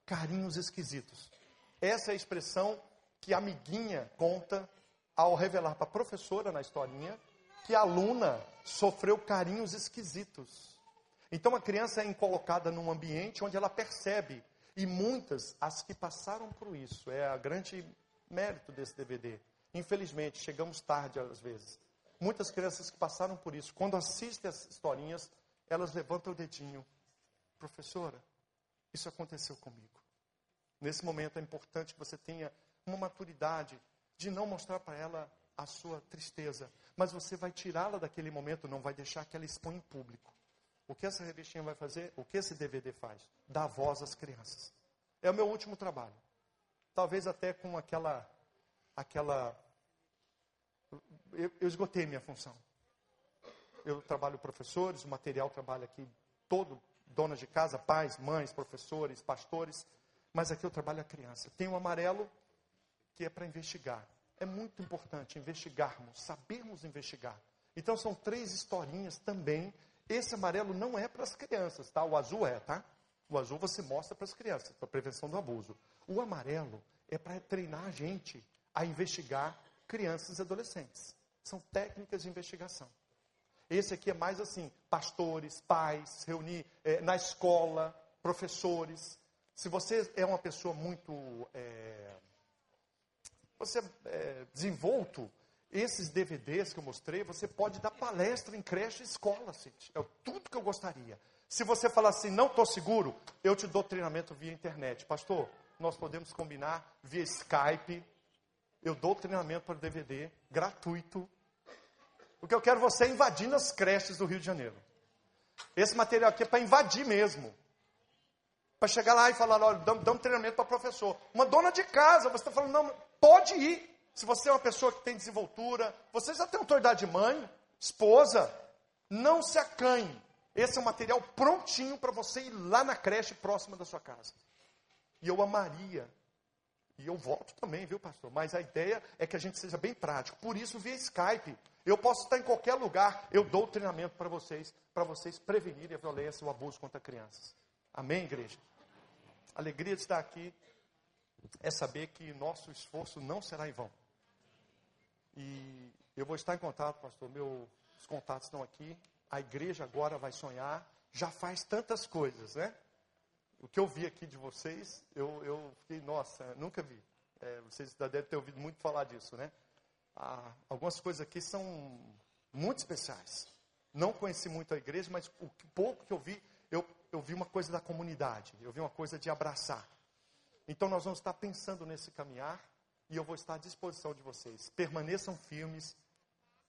carinhos esquisitos. Essa é a expressão que a amiguinha conta ao revelar para a professora na historinha que a aluna sofreu carinhos esquisitos. Então a criança é colocada num ambiente onde ela percebe, e muitas, as que passaram por isso, é a grande mérito desse DVD. Infelizmente, chegamos tarde às vezes. Muitas crianças que passaram por isso, quando assistem as historinhas, elas levantam o dedinho. Professora, isso aconteceu comigo. Nesse momento é importante que você tenha uma maturidade de não mostrar para ela a sua tristeza, mas você vai tirá-la daquele momento, não vai deixar que ela exponha em público. O que essa revistinha vai fazer? O que esse DVD faz? Dá voz às crianças. É o meu último trabalho. Talvez até com aquela. aquela eu, eu esgotei minha função. Eu trabalho professores, o material trabalha aqui todo, donas de casa, pais, mães, professores, pastores, mas aqui eu trabalho a criança. Tem um amarelo que é para investigar é muito importante investigarmos, sabermos investigar. Então são três historinhas também. Esse amarelo não é para as crianças, tá? O azul é, tá? O azul você mostra para as crianças, para prevenção do abuso. O amarelo é para treinar a gente a investigar crianças e adolescentes. São técnicas de investigação. Esse aqui é mais assim: pastores, pais, reunir é, na escola, professores. Se você é uma pessoa muito é, você é desenvolto, esses DVDs que eu mostrei, você pode dar palestra em creche e escola, gente. É tudo que eu gostaria. Se você falar assim, não estou seguro, eu te dou treinamento via internet. Pastor, nós podemos combinar via Skype. Eu dou treinamento para DVD gratuito. O que eu quero você é invadir as creches do Rio de Janeiro. Esse material aqui é para invadir mesmo. Para chegar lá e falar, olha, damos, treinamento para professor. Uma dona de casa, você está falando, não, pode ir. Se você é uma pessoa que tem desenvoltura, você já tem autoridade de mãe, esposa, não se acanhe. Esse é um material prontinho para você ir lá na creche próxima da sua casa. E eu amaria. E eu volto também, viu, pastor? Mas a ideia é que a gente seja bem prático. Por isso, via Skype. Eu posso estar em qualquer lugar, eu dou treinamento para vocês, para vocês prevenirem a violência e o abuso contra crianças. Amém, igreja? alegria de estar aqui é saber que nosso esforço não será em vão. E eu vou estar em contato, pastor. Meus contatos estão aqui. A igreja agora vai sonhar. Já faz tantas coisas, né? O que eu vi aqui de vocês, eu, eu fiquei, nossa, nunca vi. É, vocês já devem ter ouvido muito falar disso, né? Ah, algumas coisas aqui são muito especiais. Não conheci muito a igreja, mas o pouco que eu vi, eu, eu vi uma coisa da comunidade, eu vi uma coisa de abraçar. Então nós vamos estar pensando nesse caminhar e eu vou estar à disposição de vocês. Permaneçam firmes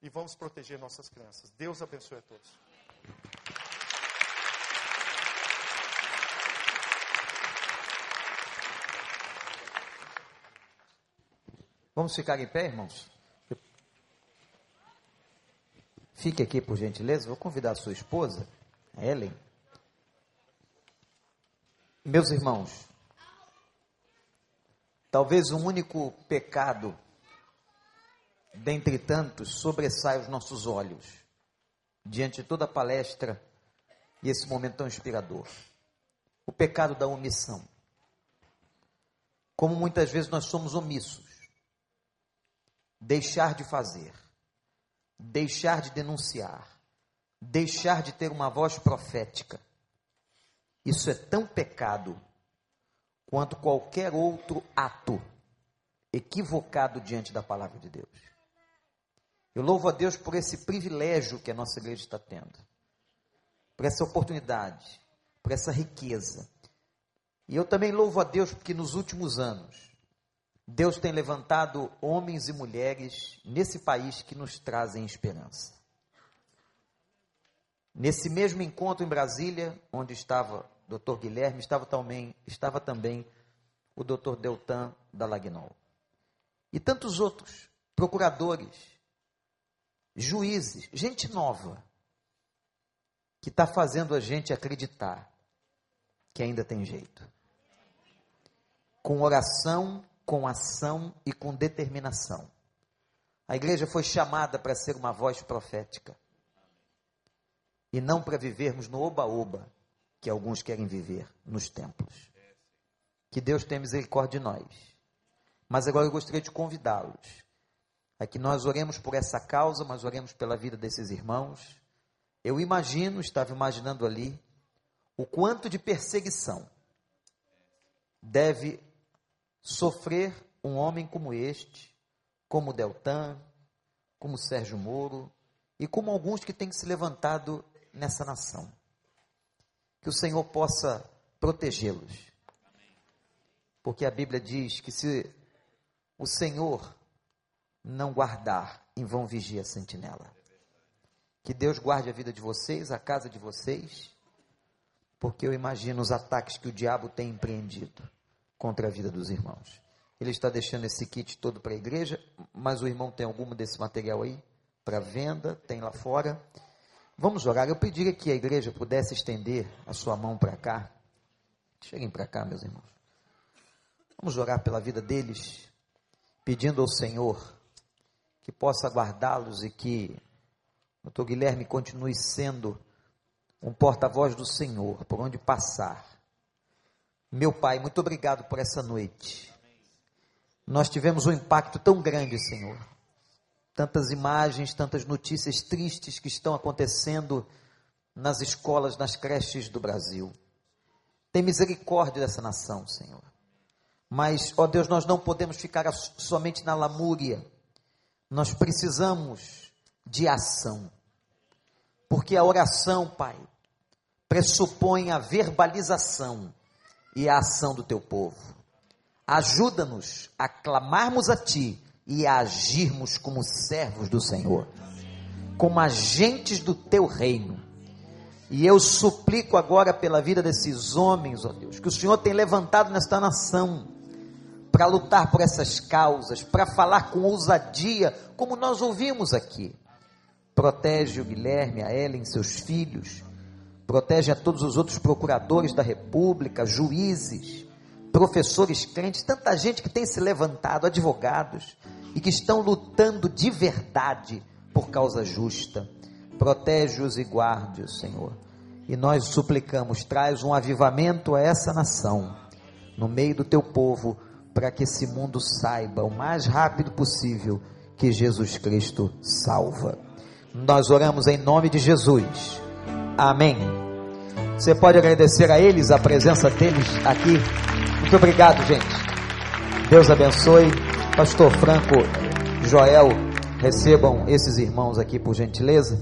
e vamos proteger nossas crianças. Deus abençoe a todos. Vamos ficar em pé, irmãos? Fique aqui, por gentileza. Vou convidar a sua esposa, Ellen. Meus irmãos, Talvez o único pecado, dentre tantos, sobressai os nossos olhos, diante de toda a palestra e esse momento tão inspirador. O pecado da omissão. Como muitas vezes nós somos omissos. Deixar de fazer, deixar de denunciar, deixar de ter uma voz profética. Isso é tão pecado quanto qualquer outro ato equivocado diante da palavra de Deus. Eu louvo a Deus por esse privilégio que a nossa igreja está tendo, por essa oportunidade, por essa riqueza. E eu também louvo a Deus porque nos últimos anos, Deus tem levantado homens e mulheres nesse país que nos trazem esperança. Nesse mesmo encontro em Brasília, onde estava o Dr. Guilherme, estava também, estava também o Dr. Deltan Dallagnol. E tantos outros, procuradores, juízes, gente nova, que está fazendo a gente acreditar que ainda tem jeito. Com oração, com ação e com determinação. A igreja foi chamada para ser uma voz profética. E não para vivermos no oba-oba, que alguns querem viver nos templos. Que Deus tenha misericórdia de nós. Mas agora eu gostaria de convidá-los a que nós oremos por essa causa, mas oremos pela vida desses irmãos. Eu imagino, estava imaginando ali, o quanto de perseguição deve sofrer um homem como este, como Deltan, como Sérgio Moro e como alguns que têm se levantado nessa nação. Que o Senhor possa protegê-los. Porque a Bíblia diz que se o Senhor não guardar, em vão vigia a sentinela. Que Deus guarde a vida de vocês, a casa de vocês, porque eu imagino os ataques que o diabo tem empreendido contra a vida dos irmãos. Ele está deixando esse kit todo para a igreja, mas o irmão tem algum desse material aí para venda, tem lá fora. Vamos orar. Eu pediria que a igreja pudesse estender a sua mão para cá. Cheguem para cá, meus irmãos. Vamos orar pela vida deles, pedindo ao Senhor que possa guardá-los e que o doutor Guilherme continue sendo um porta-voz do Senhor por onde passar. Meu Pai, muito obrigado por essa noite. Nós tivemos um impacto tão grande, Senhor. Tantas imagens, tantas notícias tristes que estão acontecendo nas escolas, nas creches do Brasil. Tem misericórdia dessa nação, Senhor. Mas, ó Deus, nós não podemos ficar somente na lamúria nós precisamos de ação. Porque a oração, Pai, pressupõe a verbalização e a ação do teu povo. Ajuda-nos a clamarmos a Ti e a agirmos como servos do Senhor, como agentes do Teu reino. E eu suplico agora pela vida desses homens, ó Deus, que o Senhor tem levantado nesta nação para lutar por essas causas, para falar com ousadia, como nós ouvimos aqui. Protege o Guilherme, a Ellen, seus filhos, protege a todos os outros procuradores da República, juízes, professores crentes, tanta gente que tem se levantado, advogados, e que estão lutando de verdade por causa justa. Protege-os e guarde-os, Senhor. E nós suplicamos, traz um avivamento a essa nação, no meio do teu povo para que esse mundo saiba o mais rápido possível que Jesus Cristo salva. Nós oramos em nome de Jesus. Amém. Você pode agradecer a eles a presença deles aqui. Muito obrigado, gente. Deus abençoe. Pastor Franco, Joel, recebam esses irmãos aqui por gentileza.